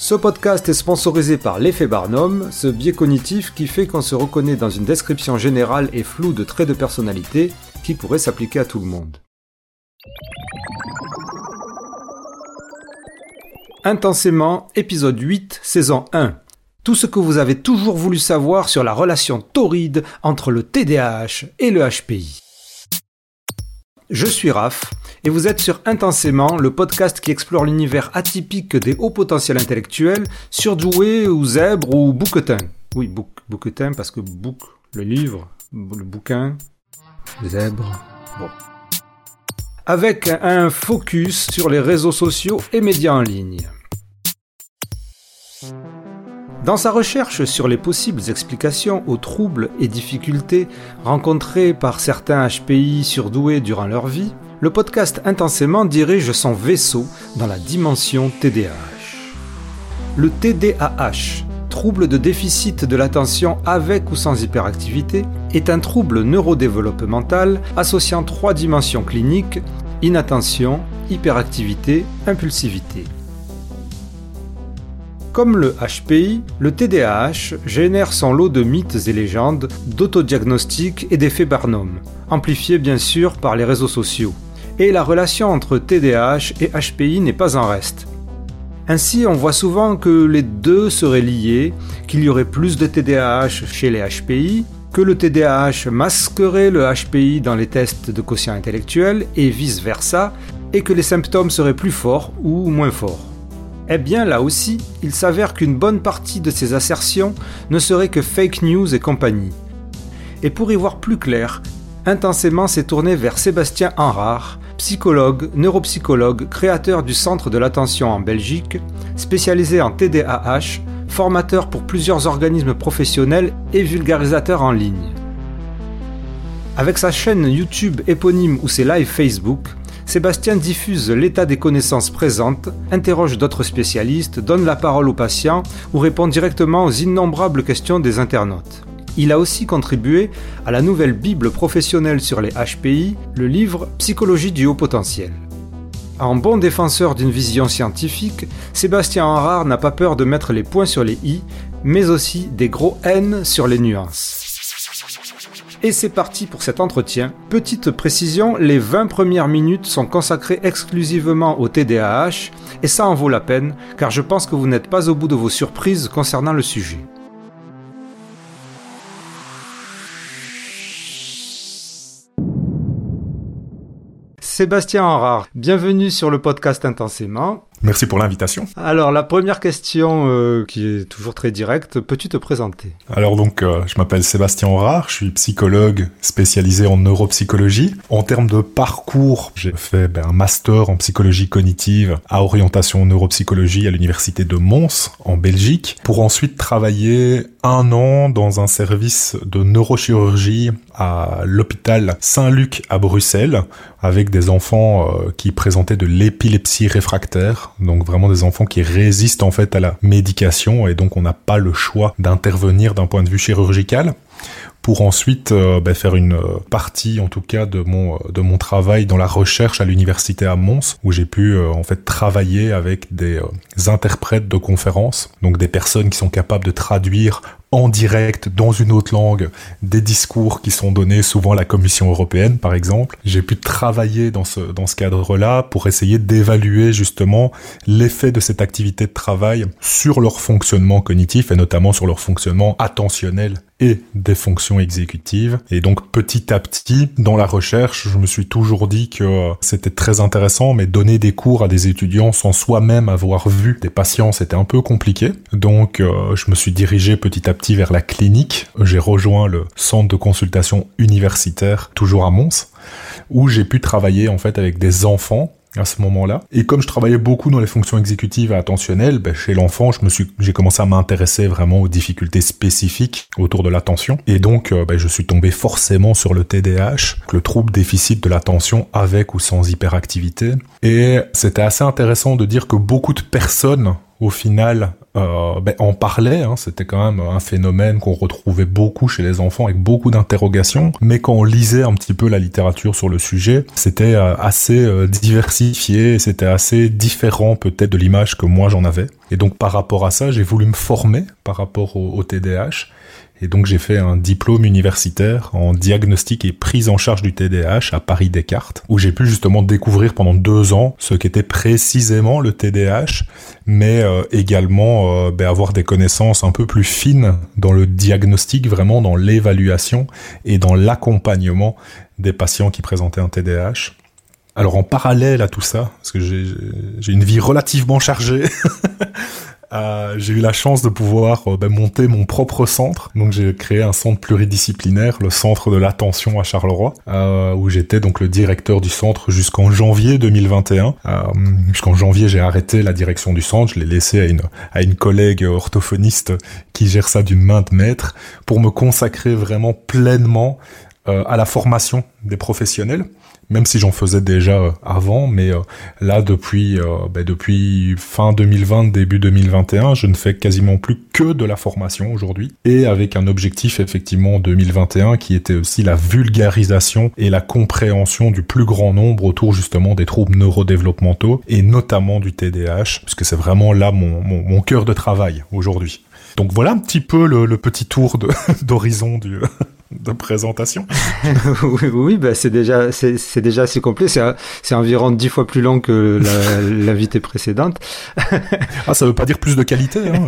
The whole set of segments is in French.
Ce podcast est sponsorisé par l'effet Barnum, ce biais cognitif qui fait qu'on se reconnaît dans une description générale et floue de traits de personnalité qui pourrait s'appliquer à tout le monde. Intensément, épisode 8, saison 1. Tout ce que vous avez toujours voulu savoir sur la relation torride entre le TDAH et le HPI. Je suis Raph et vous êtes sur Intensément, le podcast qui explore l'univers atypique des hauts potentiels intellectuels, surdoués ou zèbres ou bouquetins. Oui, bouc, parce que bouc, le livre, le bouquin, zèbre, bon. Avec un focus sur les réseaux sociaux et médias en ligne. Dans sa recherche sur les possibles explications aux troubles et difficultés rencontrés par certains HPI surdoués durant leur vie, le podcast Intensément dirige son vaisseau dans la dimension TDAH. Le TDAH, trouble de déficit de l'attention avec ou sans hyperactivité, est un trouble neurodéveloppemental associant trois dimensions cliniques inattention, hyperactivité, impulsivité. Comme le HPI, le TDAH génère son lot de mythes et légendes, d'autodiagnostics et d'effets Barnum, amplifiés bien sûr par les réseaux sociaux. Et la relation entre TDAH et HPI n'est pas en reste. Ainsi, on voit souvent que les deux seraient liés, qu'il y aurait plus de TDAH chez les HPI, que le TDAH masquerait le HPI dans les tests de quotient intellectuel et vice-versa, et que les symptômes seraient plus forts ou moins forts. Eh bien là aussi, il s'avère qu'une bonne partie de ces assertions ne serait que fake news et compagnie. Et pour y voir plus clair, Intensément s'est tourné vers Sébastien Henrard, psychologue, neuropsychologue, créateur du Centre de l'attention en Belgique, spécialisé en TDAH, formateur pour plusieurs organismes professionnels et vulgarisateur en ligne. Avec sa chaîne YouTube éponyme ou ses lives Facebook, Sébastien diffuse l'état des connaissances présentes, interroge d'autres spécialistes, donne la parole aux patients ou répond directement aux innombrables questions des internautes. Il a aussi contribué à la nouvelle Bible professionnelle sur les HPI, le livre Psychologie du haut potentiel. En bon défenseur d'une vision scientifique, Sébastien Henrard n'a pas peur de mettre les points sur les i, mais aussi des gros N sur les nuances. Et c'est parti pour cet entretien. Petite précision, les 20 premières minutes sont consacrées exclusivement au TDAH, et ça en vaut la peine, car je pense que vous n'êtes pas au bout de vos surprises concernant le sujet. Sébastien Henrard, bienvenue sur le podcast Intensément. Merci pour l'invitation. Alors la première question euh, qui est toujours très directe, peux-tu te présenter? Alors donc euh, je m'appelle Sébastien Aurard, je suis psychologue spécialisé en neuropsychologie. En termes de parcours, j'ai fait ben, un master en psychologie cognitive à orientation neuropsychologie à l'université de Mons en Belgique pour ensuite travailler un an dans un service de neurochirurgie à l'hôpital Saint-Luc à Bruxelles avec des enfants euh, qui présentaient de l'épilepsie réfractaire donc vraiment des enfants qui résistent en fait à la médication. Et donc on n'a pas le choix d'intervenir d'un point de vue chirurgical pour ensuite euh, bah, faire une euh, partie en tout cas de mon euh, de mon travail dans la recherche à l'université à Mons où j'ai pu en fait travailler avec des interprètes de conférences. Donc des personnes qui sont capables de traduire en direct dans une autre langue des discours qui sont donnés souvent à la Commission européenne par exemple. J'ai pu travailler dans ce dans ce cadre-là pour essayer d'évaluer justement l'effet de cette activité de travail sur leur fonctionnement cognitif et notamment sur leur fonctionnement attentionnel et des fonctions exécutives. Et donc petit à petit, dans la recherche, je me suis toujours dit que euh, c'était très intéressant, mais donner des cours à des étudiants sans soi-même avoir vu des patients, c'était un peu compliqué. Donc euh, je me suis dirigé petit à petit vers la clinique. J'ai rejoint le centre de consultation universitaire, toujours à Mons, où j'ai pu travailler en fait avec des enfants à ce moment-là. Et comme je travaillais beaucoup dans les fonctions exécutives et attentionnelles, ben, chez l'enfant, je me j'ai commencé à m'intéresser vraiment aux difficultés spécifiques autour de l'attention. Et donc, euh, ben, je suis tombé forcément sur le TDAH, le trouble déficit de l'attention avec ou sans hyperactivité. Et c'était assez intéressant de dire que beaucoup de personnes au final euh, ben, en parlait. Hein, C'était quand même un phénomène qu'on retrouvait beaucoup chez les enfants avec beaucoup d'interrogations. Mais quand on lisait un petit peu la littérature sur le sujet, c'était euh, assez euh, diversifié, c'était assez différent peut-être de l'image que moi j'en avais. Et donc par rapport à ça, j'ai voulu me former par rapport au, au TDAH. Et donc j'ai fait un diplôme universitaire en diagnostic et prise en charge du TDAH à Paris Descartes, où j'ai pu justement découvrir pendant deux ans ce qu'était précisément le TDAH, mais euh, également euh, ben, avoir des connaissances un peu plus fines dans le diagnostic, vraiment dans l'évaluation et dans l'accompagnement des patients qui présentaient un TDAH. Alors en parallèle à tout ça, parce que j'ai une vie relativement chargée, Euh, j'ai eu la chance de pouvoir euh, ben, monter mon propre centre. Donc j'ai créé un centre pluridisciplinaire, le centre de l'attention à Charleroi, euh, où j'étais donc le directeur du centre jusqu'en janvier 2021. Euh, jusqu'en janvier, j'ai arrêté la direction du centre, je l'ai laissé à une à une collègue orthophoniste qui gère ça d'une main de maître pour me consacrer vraiment pleinement à la formation des professionnels même si j'en faisais déjà euh, avant, mais euh, là depuis ben, depuis fin 2020 début 2021, je ne fais quasiment plus que de la formation aujourd'hui et avec un objectif effectivement 2021 qui était aussi la vulgarisation et la compréhension du plus grand nombre autour justement des troubles neurodéveloppementaux et notamment du TDAH, puisque c'est vraiment là mon, mon, mon cœur de travail aujourd'hui. Donc voilà un petit peu le, le petit tour d'horizon du de présentation. oui, oui bah c'est déjà c'est déjà assez complet. C'est environ dix fois plus long que l'invité précédente. ah, ça veut pas dire plus de qualité. Hein.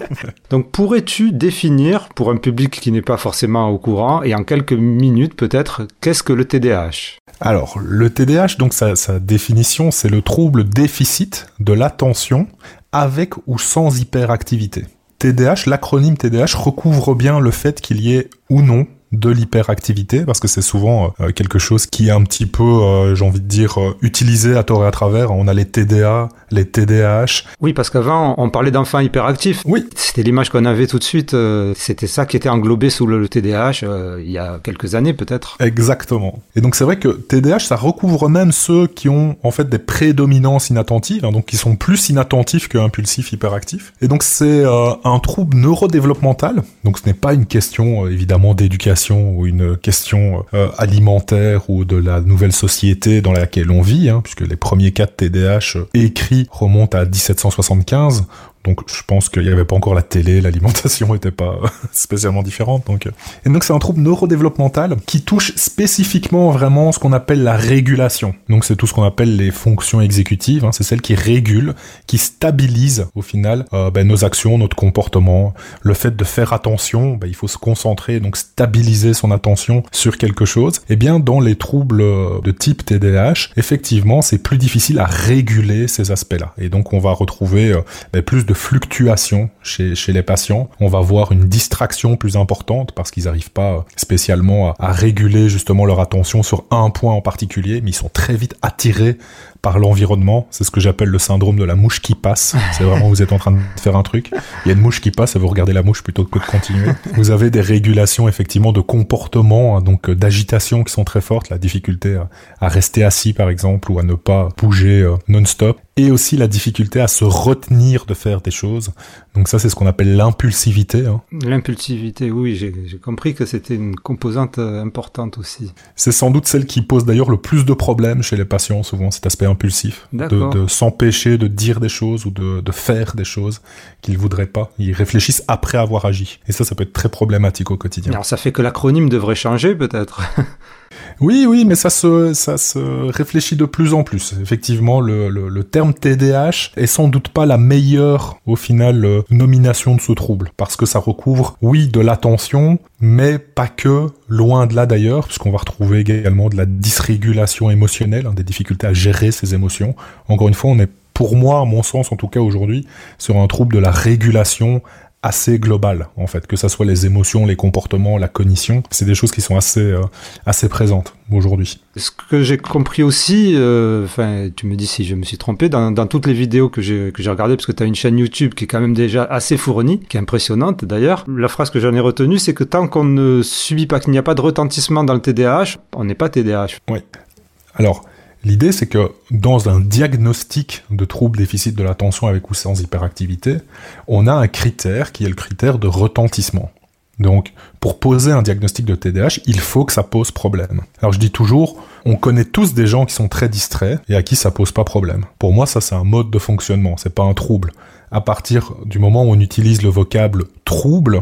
Donc, pourrais-tu définir pour un public qui n'est pas forcément au courant et en quelques minutes peut-être, qu'est-ce que le TDAH Alors, le TDAH, donc sa, sa définition, c'est le trouble déficit de l'attention avec ou sans hyperactivité. TDAH, l'acronyme TDAH recouvre bien le fait qu'il y ait ou non de l'hyperactivité parce que c'est souvent euh, quelque chose qui est un petit peu, euh, j'ai envie de dire, euh, utilisé à tort et à travers. On a les TDA, les TDAH. Oui, parce qu'avant on parlait d'enfants hyperactifs. Oui. C'était l'image qu'on avait tout de suite. C'était ça qui était englobé sous le TDAH il y a quelques années peut-être. Exactement. Et donc c'est vrai que TDAH ça recouvre même ceux qui ont en fait des prédominances inattentives, hein, donc qui sont plus inattentifs que impulsifs hyperactifs. Et donc c'est un trouble neurodéveloppemental. Donc ce n'est pas une question évidemment d'éducation ou une question euh, alimentaire ou de la nouvelle société dans laquelle on vit, hein, puisque les premiers cas de TDAH écrits remontent à 1775, donc je pense qu'il n'y avait pas encore la télé, l'alimentation n'était pas spécialement différente. Donc. Et donc c'est un trouble neurodéveloppemental qui touche spécifiquement vraiment ce qu'on appelle la régulation. Donc c'est tout ce qu'on appelle les fonctions exécutives, hein. c'est celles qui régulent, qui stabilisent au final euh, ben, nos actions, notre comportement. Le fait de faire attention, ben, il faut se concentrer, donc stabiliser son attention sur quelque chose. Et eh bien dans les troubles de type TDAH, effectivement c'est plus difficile à réguler ces aspects-là. Et donc on va retrouver euh, ben, plus de de fluctuation chez, les patients. On va voir une distraction plus importante parce qu'ils n'arrivent pas spécialement à, à, réguler justement leur attention sur un point en particulier, mais ils sont très vite attirés par l'environnement. C'est ce que j'appelle le syndrome de la mouche qui passe. C'est vraiment vous êtes en train de faire un truc, il y a une mouche qui passe et vous regardez la mouche plutôt que de continuer. Vous avez des régulations effectivement de comportement, hein, donc euh, d'agitation qui sont très fortes, la difficulté à, à, rester assis par exemple ou à ne pas bouger euh, non-stop et aussi la difficulté à se retenir de faire des choses. Donc ça, c'est ce qu'on appelle l'impulsivité. Hein. L'impulsivité, oui, j'ai compris que c'était une composante euh, importante aussi. C'est sans doute celle qui pose d'ailleurs le plus de problèmes chez les patients, souvent, cet aspect impulsif. De, de s'empêcher de dire des choses ou de, de faire des choses qu'ils voudraient pas. Ils réfléchissent après avoir agi. Et ça, ça peut être très problématique au quotidien. Alors ça fait que l'acronyme devrait changer peut-être Oui, oui, mais ça se, ça se réfléchit de plus en plus. Effectivement, le, le, le terme TDAH est sans doute pas la meilleure, au final, euh, nomination de ce trouble. Parce que ça recouvre, oui, de l'attention, mais pas que, loin de là d'ailleurs, puisqu'on va retrouver également de la dysrégulation émotionnelle, hein, des difficultés à gérer ses émotions. Encore une fois, on est pour moi, à mon sens en tout cas aujourd'hui, sur un trouble de la régulation assez global en fait, que ça soit les émotions, les comportements, la cognition, c'est des choses qui sont assez euh, assez présentes aujourd'hui. Ce que j'ai compris aussi, euh, enfin tu me dis si je me suis trompé, dans, dans toutes les vidéos que j'ai que j'ai regardées, parce que tu as une chaîne YouTube qui est quand même déjà assez fournie, qui est impressionnante d'ailleurs, la phrase que j'en ai retenue, c'est que tant qu'on ne subit pas, qu'il n'y a pas de retentissement dans le TDAH, on n'est pas TDAH. Oui. Alors, L'idée, c'est que dans un diagnostic de trouble déficit de l'attention avec ou sans hyperactivité, on a un critère qui est le critère de retentissement. Donc, pour poser un diagnostic de TDAH, il faut que ça pose problème. Alors, je dis toujours, on connaît tous des gens qui sont très distraits et à qui ça pose pas problème. Pour moi, ça, c'est un mode de fonctionnement, c'est pas un trouble. À partir du moment où on utilise le vocable trouble,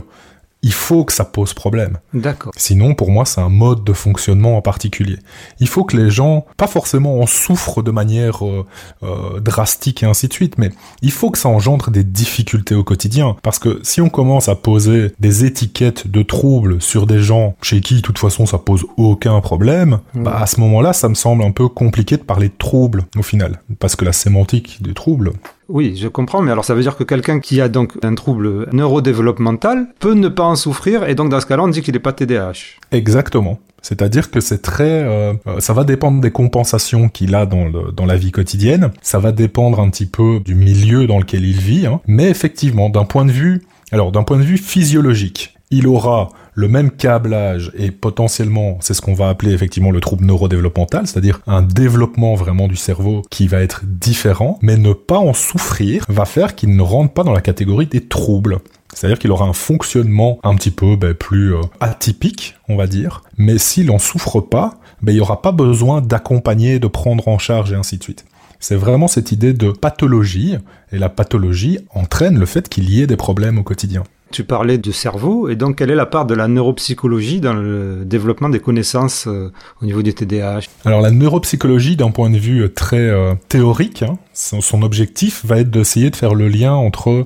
il faut que ça pose problème. D'accord. Sinon, pour moi, c'est un mode de fonctionnement en particulier. Il faut que les gens, pas forcément en souffrent de manière euh, euh, drastique et ainsi de suite, mais il faut que ça engendre des difficultés au quotidien. Parce que si on commence à poser des étiquettes de troubles sur des gens chez qui, de toute façon, ça pose aucun problème, bah, à ce moment-là, ça me semble un peu compliqué de parler de troubles, au final. Parce que la sémantique des troubles, oui, je comprends, mais alors ça veut dire que quelqu'un qui a donc un trouble neurodéveloppemental peut ne pas en souffrir, et donc dans ce cas-là, on dit qu'il n'est pas TDAH. Exactement. C'est-à-dire que c'est très, euh, ça va dépendre des compensations qu'il a dans, le, dans la vie quotidienne. Ça va dépendre un petit peu du milieu dans lequel il vit. Hein. Mais effectivement, d'un point de vue, alors d'un point de vue physiologique, il aura le même câblage et potentiellement, c'est ce qu'on va appeler effectivement le trouble neurodéveloppemental, c'est-à-dire un développement vraiment du cerveau qui va être différent, mais ne pas en souffrir va faire qu'il ne rentre pas dans la catégorie des troubles. C'est-à-dire qu'il aura un fonctionnement un petit peu ben, plus euh, atypique, on va dire, mais s'il n'en souffre pas, ben, il n'y aura pas besoin d'accompagner, de prendre en charge et ainsi de suite. C'est vraiment cette idée de pathologie, et la pathologie entraîne le fait qu'il y ait des problèmes au quotidien. Tu parlais du cerveau, et donc quelle est la part de la neuropsychologie dans le développement des connaissances euh, au niveau du TDAH Alors la neuropsychologie, d'un point de vue euh, très euh, théorique, hein, son, objectif va être d'essayer de faire le lien entre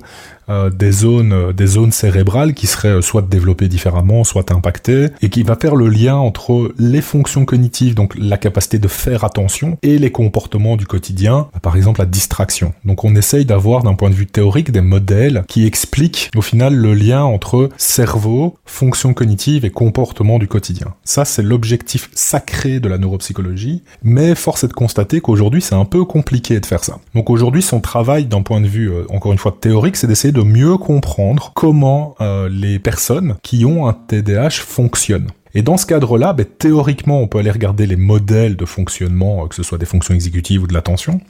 euh, des zones euh, des zones cérébrales qui seraient euh, soit développées différemment, soit impactées, et qui va faire le lien entre les fonctions cognitives, donc la capacité de faire attention, et les comportements du quotidien, par exemple la distraction. Donc on essaye d'avoir d'un point de vue théorique des modèles qui expliquent au final le lien entre cerveau, fonctions cognitives et comportements du quotidien. Ça c'est l'objectif sacré de la neuropsychologie, mais force est de constater qu'aujourd'hui c'est un peu compliqué de faire ça. Donc aujourd'hui son travail d'un point de vue encore une fois théorique, c'est d'essayer de mieux comprendre comment euh, les personnes qui ont un TDAH fonctionnent. Et dans ce cadre-là, ben, théoriquement, on peut aller regarder les modèles de fonctionnement, euh, que ce soit des fonctions exécutives ou de l'attention.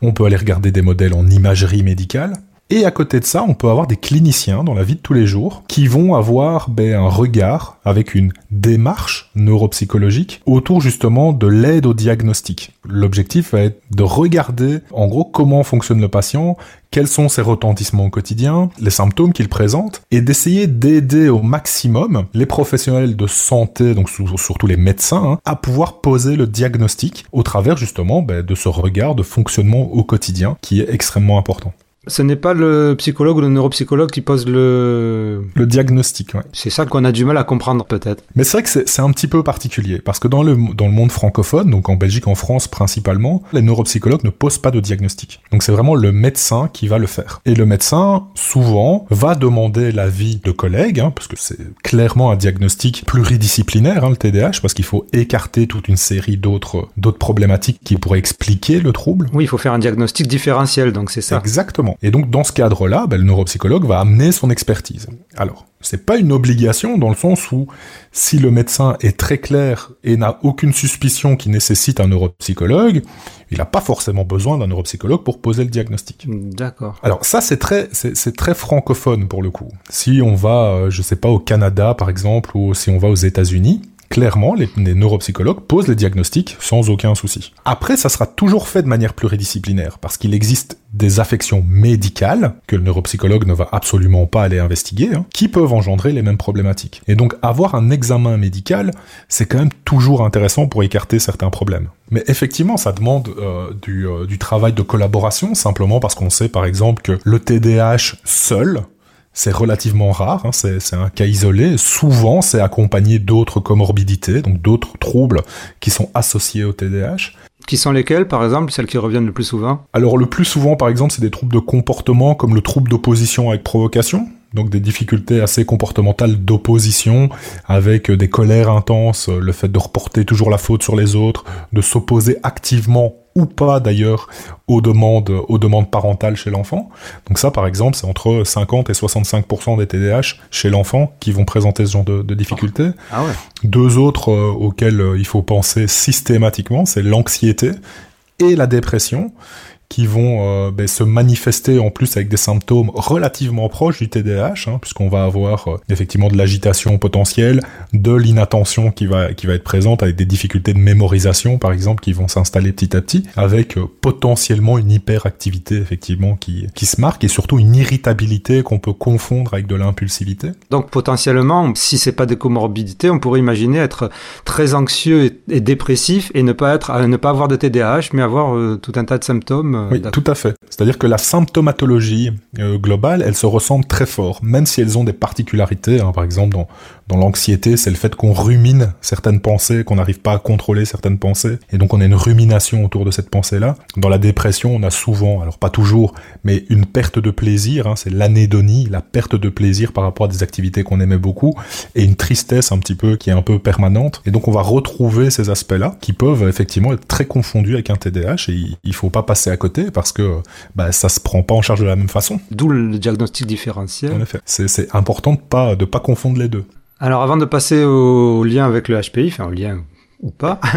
On peut aller regarder des modèles en imagerie médicale. Et à côté de ça, on peut avoir des cliniciens dans la vie de tous les jours qui vont avoir ben, un regard avec une démarche neuropsychologique autour justement de l'aide au diagnostic. L'objectif va être de regarder en gros comment fonctionne le patient, quels sont ses retentissements au quotidien, les symptômes qu'il présente, et d'essayer d'aider au maximum les professionnels de santé, donc surtout les médecins, hein, à pouvoir poser le diagnostic au travers justement ben, de ce regard de fonctionnement au quotidien qui est extrêmement important. Ce n'est pas le psychologue ou le neuropsychologue qui pose le... Le diagnostic, ouais. C'est ça qu'on a du mal à comprendre peut-être. Mais c'est vrai que c'est un petit peu particulier, parce que dans le, dans le monde francophone, donc en Belgique, en France principalement, les neuropsychologues ne posent pas de diagnostic. Donc c'est vraiment le médecin qui va le faire. Et le médecin, souvent, va demander l'avis de collègues, hein, parce que c'est clairement un diagnostic pluridisciplinaire, hein, le TDAH, parce qu'il faut écarter toute une série d'autres d'autres problématiques qui pourraient expliquer le trouble. Oui, il faut faire un diagnostic différentiel, donc c'est ça. Exactement. Et donc, dans ce cadre-là, ben, le neuropsychologue va amener son expertise. Alors, c'est pas une obligation dans le sens où si le médecin est très clair et n'a aucune suspicion qui nécessite un neuropsychologue, il n'a pas forcément besoin d'un neuropsychologue pour poser le diagnostic. D'accord. Alors ça c'est très c'est très francophone pour le coup. Si on va euh, je sais pas au Canada par exemple ou si on va aux États-Unis, clairement, les, neuropsychologues posent les diagnostics sans aucun souci. Après, ça sera toujours fait de manière pluridisciplinaire, parce qu'il existe des affections médicales, que le neuropsychologue ne va absolument pas aller investiguer, hein, qui peuvent engendrer les mêmes problématiques. Et donc, avoir un examen médical, c'est quand même toujours intéressant pour écarter certains problèmes. Mais effectivement, ça demande euh, du, euh, du travail de collaboration, simplement parce qu'on sait par exemple que le TDAH seul, c'est relativement rare, hein, c'est un cas isolé. Souvent, c'est accompagné d'autres comorbidités, donc d'autres troubles qui sont associés au TDAH. Qui sont lesquels, par exemple, celles qui reviennent le plus souvent? Alors, le plus souvent, par exemple, c'est des troubles de comportement comme le trouble d'opposition avec provocation. Donc des difficultés assez comportementales d'opposition, avec des colères intenses, le fait de reporter toujours la faute sur les autres, de s'opposer activement ou pas d'ailleurs aux demandes, aux demandes parentales chez l'enfant. Donc ça, par exemple, c'est entre 50 et 65% des TDAH chez l'enfant qui vont présenter ce genre de, difficultés. Ah ouais. Deux autres euh, auxquels euh, il faut penser systématiquement, c'est l'anxiété et la dépression qui vont euh, ben, se manifester en plus avec des symptômes relativement proches du TDAH, hein, puisqu'on va avoir euh, effectivement de l'agitation potentielle, de l'inattention qui va qui va être présente avec des difficultés de mémorisation par exemple qui vont s'installer petit à petit, avec euh, potentiellement une hyperactivité effectivement qui qui se marque et surtout une irritabilité qu'on peut confondre avec de l'impulsivité. Donc potentiellement, si c'est pas des comorbidités, on pourrait imaginer être très anxieux et, dépressif et ne pas être ne pas avoir de TDAH, mais avoir tout un tas de symptômes euh, oui, tout à fait. C'est-à-dire que la symptomatologie euh, globale, elle se ressemble très fort, même si elles ont des particularités. Hein. par exemple, dans, dans l'anxiété, c'est le fait qu'on rumine certaines pensées, qu'on n'arrive pas à contrôler certaines pensées, et donc on a une rumination autour de cette pensée-là. Dans la dépression, on a souvent, alors pas toujours, mais une perte de plaisir, hein, c'est l'anédonie, la perte de plaisir par rapport à des activités qu'on aimait beaucoup, et une tristesse un petit peu qui est un peu permanente. Et donc on va retrouver ces aspects-là qui peuvent effectivement être très confondus avec un TDAH, et il faut pas passer à côté parce que bah, ça se prend pas en charge de la même façon. D'où le diagnostic différentiel. En effet, c'est important de pas de pas confondre les deux. Alors avant de passer au lien avec le HPI, enfin au lien ou pas.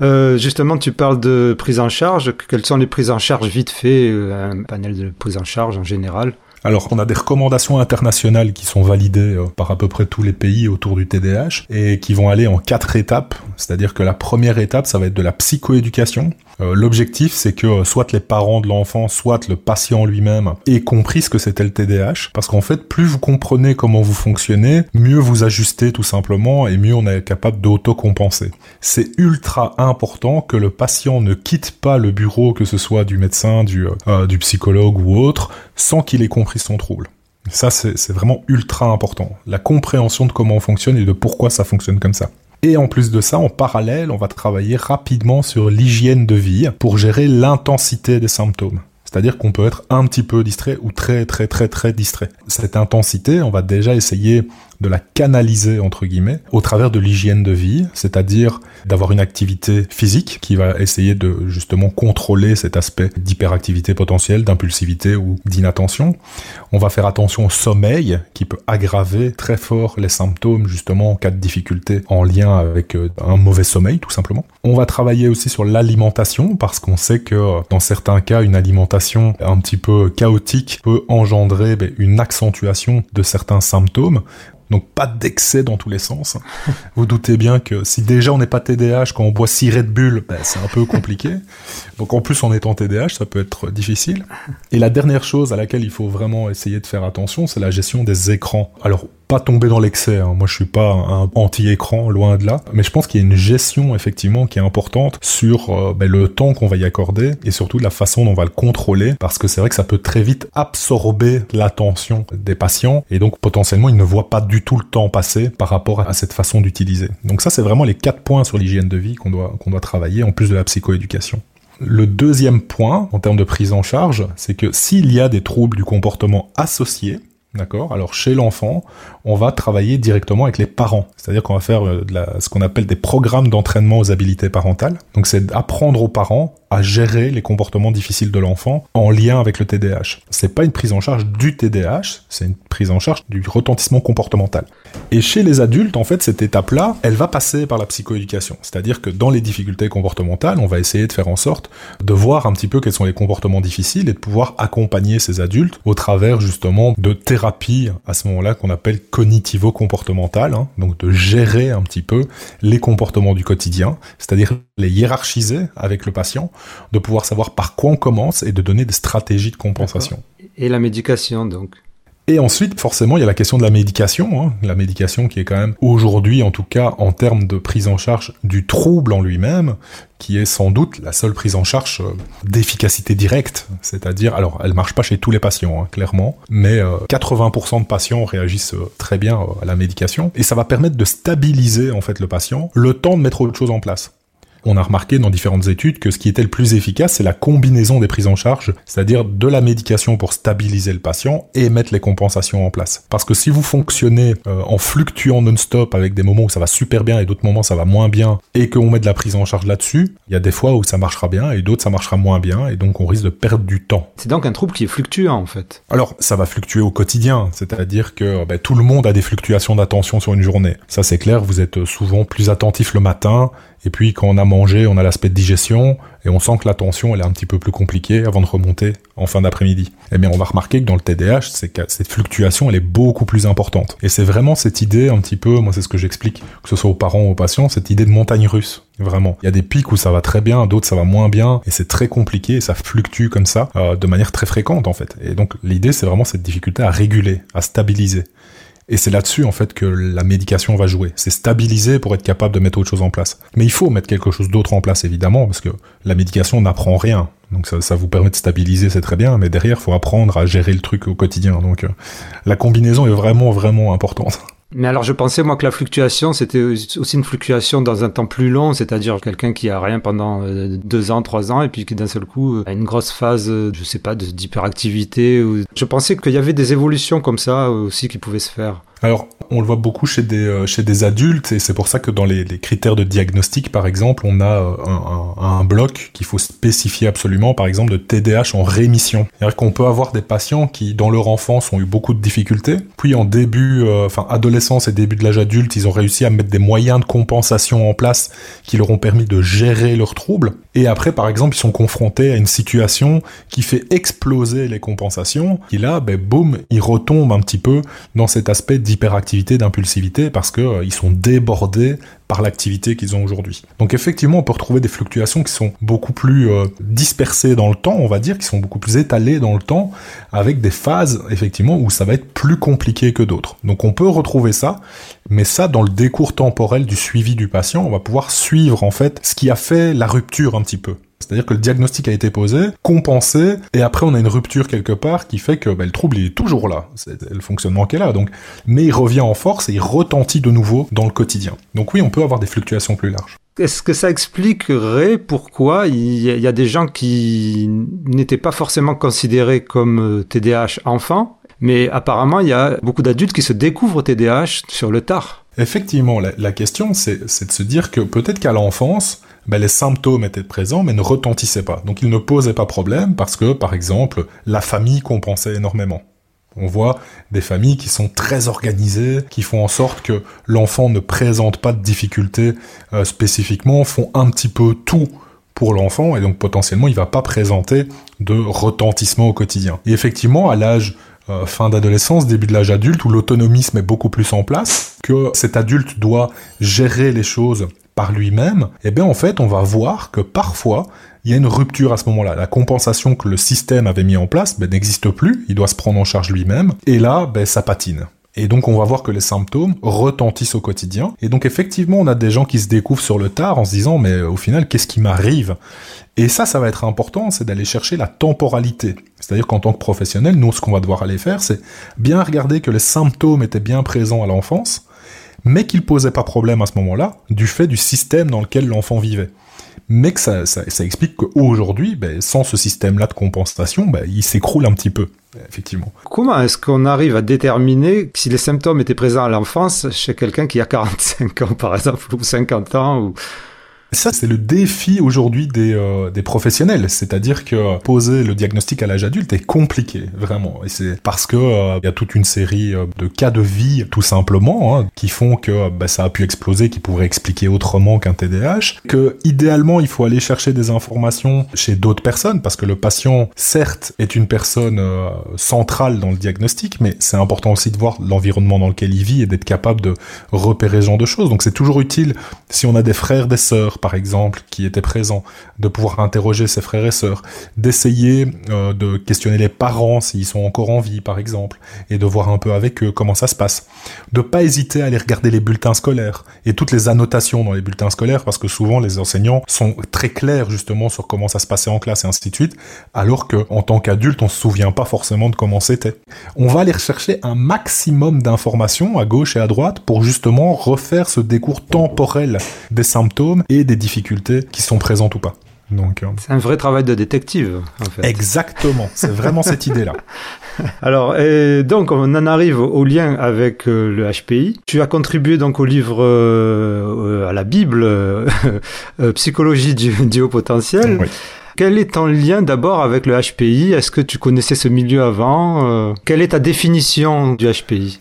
Euh, justement, tu parles de prise en charge. Quelles sont les prises en charge vite fait, euh, un panel de prise en charge en général? Alors, on a des recommandations internationales qui sont validées euh, par à peu près tous les pays autour du TDAH et qui vont aller en quatre étapes. C'est-à-dire que la première étape, ça va être de la psychoéducation. Euh, l'objectif, c'est que euh, soit les parents de l'enfant, soit le patient lui-même aient compris ce que c'était le TDAH. Parce qu'en fait, plus vous comprenez comment vous fonctionnez, mieux vous ajustez tout simplement et mieux on est capable d'autocompenser. C'est ultra important que le patient ne quitte pas le bureau, que ce soit du médecin, du, euh, du psychologue ou autre, sans qu'il ait compris son trouble. Ça, c'est vraiment ultra important. La compréhension de comment on fonctionne et de pourquoi ça fonctionne comme ça. Et en plus de ça, en parallèle, on va travailler rapidement sur l'hygiène de vie pour gérer l'intensité des symptômes. C'est-à-dire qu'on peut être un petit peu distrait ou très très très très distrait. Cette intensité, on va déjà essayer de la canaliser entre guillemets au travers de l'hygiène de vie, c'est-à-dire d'avoir une activité physique qui va essayer de justement contrôler cet aspect d'hyperactivité potentielle, d'impulsivité ou d'inattention. On va faire attention au sommeil qui peut aggraver très fort les symptômes justement en cas de difficulté en lien avec euh, un mauvais sommeil tout simplement. On va travailler aussi sur l'alimentation parce qu'on sait que euh, dans certains cas une alimentation un petit peu chaotique peut engendrer ben, une accentuation de certains symptômes donc pas d'excès dans tous les sens. Vous doutez bien que si déjà on n'est pas TDAH quand on boit 6 Red Bull, ben, c'est un peu compliqué. Donc en plus en étant TDAH, ça peut être difficile. Et la dernière chose à laquelle il faut vraiment essayer de faire attention, c'est la gestion des écrans. Alors pas tomber dans l'excès. Hein. Moi, je suis pas un anti-écran, loin de là. Mais je pense qu'il y a une gestion effectivement qui est importante sur euh, ben, le temps qu'on va y accorder et surtout la façon dont on va le contrôler, parce que c'est vrai que ça peut très vite absorber l'attention des patients et donc potentiellement ils ne voient pas du tout le temps passer par rapport à cette façon d'utiliser. Donc ça, c'est vraiment les quatre points sur l'hygiène de vie qu'on doit qu'on doit travailler en plus de la psychoéducation. Le deuxième point, en termes de prise en charge, c'est que s'il y a des troubles du comportement associés, D'accord Alors chez l'enfant, on va travailler directement avec les parents. C'est-à-dire qu'on va faire euh, ce qu'on appelle des programmes d'entraînement aux habilités parentales. Donc c'est d'apprendre aux parents à gérer les comportements difficiles de l'enfant en lien avec le TDAH. C'est pas une prise en charge du TDAH, c'est une prise en charge du retentissement comportemental. Et chez les adultes, en fait, cette étape-là, elle va passer par la psychoéducation. C'est-à-dire que dans les difficultés comportementales, on va essayer de faire en sorte de voir un petit peu quels sont les comportements difficiles et de pouvoir accompagner ces adultes au travers justement de thérapies à ce moment-là qu'on appelle cognitivo-comportementales, hein, donc de gérer un petit peu les comportements du quotidien, c'est-à-dire les hiérarchiser avec le patient de pouvoir savoir par quoi on commence et de donner des stratégies de compensation. Et la médication, donc? Et ensuite, forcément, il y a la question de la médication. Hein. La médication qui est quand même, aujourd'hui en tout cas, en termes de prise en charge du trouble en lui-même, qui est sans doute la seule prise en charge euh, d'efficacité directe. C'est-à-dire, alors, elle marche pas chez tous les patients, hein, clairement, mais 80% euh, de patients réagissent euh, très bien à la médication. Et ça va permettre de stabiliser, en fait, le patient, le temps de mettre autre chose en place. On a remarqué dans différentes études que ce qui était le plus efficace, c'est la combinaison des prises en charge, c'est-à-dire de la médication pour stabiliser le patient et mettre les compensations en place. Parce que si vous fonctionnez euh, en fluctuant non-stop avec des moments où ça va super bien et d'autres moments ça va moins bien, et qu'on met de la prise en charge là-dessus, il y a des fois où ça marchera bien et d'autres ça marchera moins bien, et donc on risque de perdre du temps. C'est donc un trouble qui est fluctuant en fait. Alors ça va fluctuer au quotidien, c'est-à-dire que ben, tout le monde a des fluctuations d'attention sur une journée. Ça c'est clair, vous êtes souvent plus attentif le matin, et puis quand on a mangé, on a l'aspect de digestion et on sent que la tension elle est un petit peu plus compliquée avant de remonter en fin d'après-midi. Eh bien, on va remarquer que dans le TDAH, cette fluctuation elle est beaucoup plus importante. Et c'est vraiment cette idée un petit peu, moi c'est ce que j'explique, que ce soit aux parents ou aux patients, cette idée de montagne russe. Vraiment. Il y a des pics où ça va très bien, d'autres ça va moins bien, et c'est très compliqué, et ça fluctue comme ça, euh, de manière très fréquente en fait. Et donc l'idée c'est vraiment cette difficulté à réguler, à stabiliser. Et c'est là-dessus, en fait, que la médication va jouer. C'est stabiliser pour être capable de mettre autre chose en place. Mais il faut mettre quelque chose d'autre en place, évidemment, parce que la médication n'apprend rien. Donc ça, vous permet de stabiliser, c'est très bien, mais derrière, faut apprendre à gérer le truc au quotidien. Donc euh, la combinaison est vraiment, vraiment importante. Mais alors je pensais moi que la fluctuation c'était aussi une fluctuation dans un temps plus long, c'est-à-dire quelqu'un qui a rien pendant euh, deux ans, trois ans et puis qui d'un seul coup a une grosse phase, euh, je sais pas, d'hyperactivité. Je pensais qu'il y avait des évolutions comme ça aussi qui pouvaient se faire. Alors, on le voit beaucoup chez des, euh, chez des adultes, et c'est pour ça que dans les, critères de diagnostic, par exemple, on a euh, un, bloc qu'il faut spécifier absolument, par exemple, de TDAH en rémission. C'est-à-dire qu'on peut avoir des patients qui, dans leur enfance, ont eu beaucoup de difficultés, puis en début, euh, enfin, adolescence et début de l'âge adulte, ils ont réussi à mettre des moyens de compensation en place qui leur ont permis de gérer leurs troubles, et après, par exemple, ils sont confrontés à une situation qui fait exploser les compensations, qui là, ben, boum, ils retombent un petit peu dans cet aspect d'hyperactivité, d'impulsivité, parce que euh, sont débordés par l'activité qu'ils ont aujourd'hui. Donc effectivement, on peut retrouver des fluctuations qui sont beaucoup plus euh, dispersées dans le temps, on va dire, qui sont beaucoup plus étalées dans le temps, avec des phases, effectivement, où ça va être plus compliqué que d'autres. Donc on peut retrouver ça, mais ça, dans le décours temporel du suivi du patient, on va pouvoir suivre, en fait, ce qui a fait la rupture un petit peu. C'est-à-dire que le diagnostic a été posé, compensé, et après on a une rupture quelque part qui fait que bah, le trouble il est toujours là, c'est le fonctionnement qui est là, donc, mais il revient en force et il retentit de nouveau dans le quotidien. Donc oui, on peut avoir des fluctuations plus larges. Est-ce que ça expliquerait pourquoi il y, a des gens qui n'étaient pas forcément considérés comme TDAH euh, enfants, mais apparemment il y a beaucoup d'adultes qui se découvrent TDAH sur le tard? Effectivement, la, la question c'est de se dire que peut-être qu'à l'enfance, ben, les symptômes étaient présents mais ne retentissaient pas. Donc ils ne posaient pas problème parce que, par exemple, la famille compensait énormément. On voit des familles qui sont très organisées, qui font en sorte que l'enfant ne présente pas de difficultés euh, spécifiquement, font un petit peu tout pour l'enfant et donc potentiellement il va pas présenter de retentissement au quotidien. Et effectivement, à l'âge euh, fin d'adolescence, début de l'âge adulte, où l'autonomisme est beaucoup plus en place, que cet adulte doit gérer les choses par lui-même, eh bien en fait on va voir que parfois il y a une rupture à ce moment-là. La compensation que le système avait mis en place ben, n'existe plus, il doit se prendre en charge lui-même, et là ben, ça patine. Et donc on va voir que les symptômes retentissent au quotidien. Et donc effectivement on a des gens qui se découvrent sur le tard en se disant mais au final qu'est-ce qui m'arrive? Et ça ça va être important, c'est d'aller chercher la temporalité. C'est-à-dire qu'en tant que professionnel, nous ce qu'on va devoir aller faire c'est bien regarder que les symptômes étaient bien présents à l'enfance, mais qu'il posait pas problème à ce moment-là, du fait du système dans lequel l'enfant vivait. Mais que ça, ça, ça explique qu'aujourd'hui, ben, sans ce système-là de compensation, ben, il s'écroule un petit peu, effectivement. Comment est-ce qu'on arrive à déterminer si les symptômes étaient présents à l'enfance chez quelqu'un qui a 45 ans, par exemple, ou 50 ans, ou ça, c'est le défi aujourd'hui des, euh, des professionnels. C'est-à-dire que poser le diagnostic à l'âge adulte est compliqué, vraiment. Et c'est parce que il euh, y a toute une série euh, de cas de vie, tout simplement, hein, qui font que bah, ça a pu exploser, qui pourraient expliquer autrement qu'un TDAH. Que idéalement, il faut aller chercher des informations chez d'autres personnes, parce que le patient, certes, est une personne centrale dans le diagnostic, mais c'est important aussi de voir l'environnement dans lequel il vit et d'être capable de repérer ce genre de choses. Donc c'est toujours utile si on a des frères, des sœurs, par exemple, qui étaient présents, de pouvoir interroger ses frères et sœurs, d'essayer euh, de questionner les parents s'ils sont encore en vie, par exemple, et de voir un peu avec eux comment ça se passe. De pas hésiter à aller regarder les bulletins scolaires et toutes les annotations dans les bulletins scolaires, parce que souvent les enseignants sont très clairs justement sur comment ça se passait en classe et ainsi de suite, alors que en tant qu'adulte, on se souvient pas forcément de comment c'était. On va aller rechercher un maximum d'informations à gauche et à droite pour justement refaire ce décours temporel des symptômes et des difficultés qui sont présentes ou pas. Donc, euh, c'est un vrai travail de détective, en fait. Exactement, c'est vraiment cette idée-là. Alors, et donc, on en arrive au lien avec euh, le HPI. Tu as contribué donc au livre, euh, à la Bible, Psychologie du, du, haut potentiel. Quel est ton lien d'abord avec le HPI Est-ce que tu connaissais ce milieu avant? Quelle est ta définition du HPI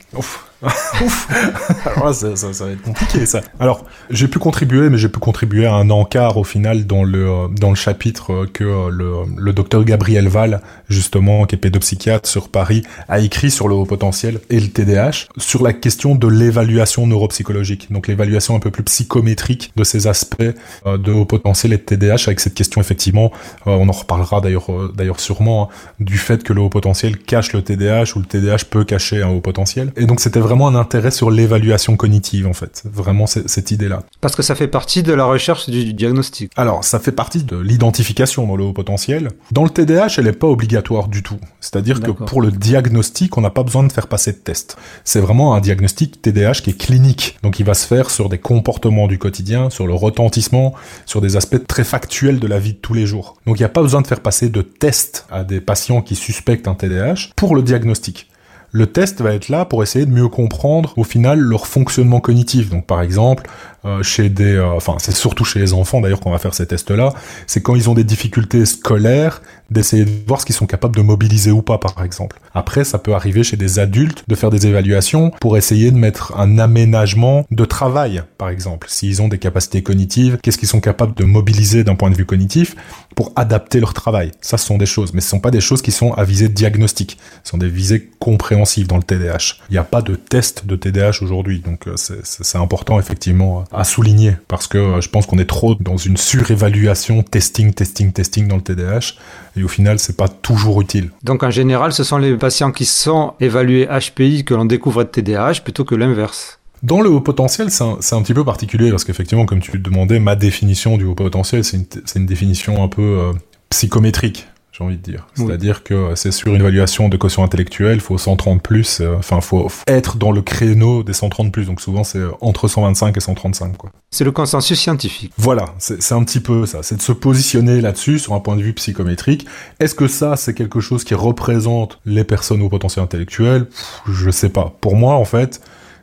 Alors là, ça, va être compliqué, ça. Alors, j'ai pu contribuer, mais j'ai pu contribuer à un encart, au final, dans le, dans le chapitre que le, le docteur Gabriel Val, justement, qui est pédopsychiatre sur Paris, a écrit sur le haut potentiel et le TDAH, sur la question de l'évaluation neuropsychologique. Donc, l'évaluation un peu plus psychométrique de ces aspects euh, de haut potentiel et de TDAH, avec cette question, effectivement, euh, on en reparlera d'ailleurs, euh, d'ailleurs sûrement, hein, du fait que le haut potentiel cache le TDAH ou le TDAH peut cacher un haut potentiel. Et donc, c'était vraiment un intérêt sur l'évaluation cognitive, en fait. Vraiment cette idée-là. Parce que ça fait partie de la recherche du diagnostic. Alors, ça fait partie de l'identification dans le haut potentiel. Dans le TDAH, elle n'est pas obligatoire du tout. C'est-à-dire que pour le diagnostic, on n'a pas besoin de faire passer de test. C'est vraiment un diagnostic TDAH qui est clinique. Donc, il va se faire sur des comportements du quotidien, sur le retentissement, sur des aspects très factuels de la vie de tous les jours. Donc, il n'y a pas besoin de faire passer de tests à des patients qui suspectent un TDAH pour le diagnostic. Le test va être là pour essayer de mieux comprendre au final leur fonctionnement cognitif. Donc par exemple, euh, chez des, euh, enfin c'est surtout chez les enfants d'ailleurs qu'on va faire ces tests-là, c'est quand ils ont des difficultés scolaires d'essayer de voir ce qu'ils sont capables de mobiliser ou pas par exemple. Après, ça peut arriver chez des adultes de faire des évaluations pour essayer de mettre un aménagement de travail par exemple. S'ils ont des capacités cognitives, qu'est-ce qu'ils sont capables de mobiliser d'un point de vue cognitif pour adapter leur travail? Ça, ce sont des choses, mais ce sont pas des choses qui sont à visée diagnostique. Ce sont des visées compréhensives dans le TDAH. Il n'y a pas de test de TDAH aujourd'hui, donc euh, c'est important effectivement à souligner parce que euh, je pense qu'on est trop dans une surévaluation, testing, testing, testing dans le TDAH et au final c'est pas toujours utile. Donc en général, ce sont les patients qui sont évalués HPI que l'on découvre de TDAH plutôt que l'inverse. Dans le haut potentiel, c'est un, un, petit peu particulier parce qu'effectivement, comme tu te demandais, ma définition du haut potentiel, c'est une, une, définition un peu euh, psychométrique j'ai envie de dire. C'est-à-dire que c'est sur une évaluation de quotient intellectuel, faut 130 plus, euh, enfin, faut être dans le créneau des 130 plus. Donc souvent, c'est entre 125 et 135, quoi. C'est le consensus scientifique. Voilà, c'est un petit peu ça. C'est de se positionner là-dessus sur un point de vue psychométrique. Est-ce que ça, c'est quelque chose qui représente les personnes au potentiel intellectuel Je sais pas. Pour moi, en fait,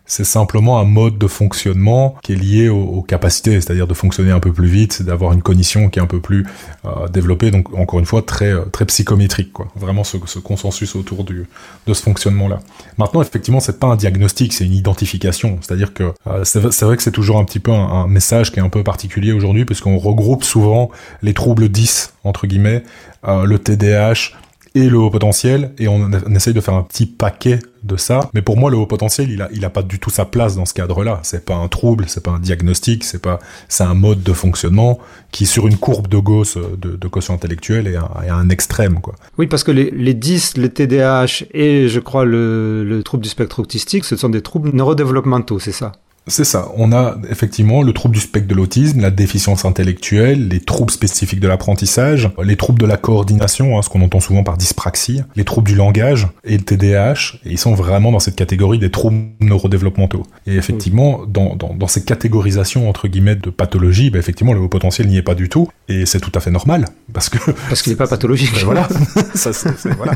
c'est simplement un mode de fonctionnement qui est lié aux, capacités, c'est-à-dire de fonctionner un peu plus vite, d'avoir une cognition qui est un peu plus euh, développée, donc encore une fois très euh, très psychométrique, quoi. Vraiment ce, consensus autour de ce fonctionnement-là. Maintenant, effectivement, c'est pas un diagnostic, c'est une identification, c'est-à-dire que euh, c'est vrai que c'est toujours un petit peu un, un, message qui est un peu particulier aujourd'hui, puisqu'on regroupe souvent les troubles 10 entre guillemets, le TDAH et le haut potentiel, et on, essaye de faire un petit paquet de ça. Mais pour moi, le haut potentiel, il a, il a pas du tout sa place dans ce cadre-là. C'est pas un trouble, c'est pas un diagnostic, c'est pas, c'est un mode de fonctionnement qui, sur une courbe de Gauss de, de quotient intellectuel, est un, un extrême, quoi. Oui, parce que les, les 10, le TDAH et, je crois, le trouble du spectre autistique, ce sont des troubles neurodéveloppementaux, c'est ça? C'est ça. On a effectivement le trouble du spectre de l'autisme, la déficience intellectuelle, les troubles spécifiques de l'apprentissage, les troubles de la coordination, hein, ce qu'on entend souvent par dyspraxie, les troubles du langage et le TDAH. Et ils sont vraiment dans cette catégorie des troubles neurodéveloppementaux. Et effectivement, dans, dans, dans, ces catégorisations entre guillemets de pathologie, bah, effectivement, le haut potentiel n'y est pas du tout. Et c'est tout à fait normal parce que parce qu'il n'est pas pathologique. Ben voilà. ça, voilà.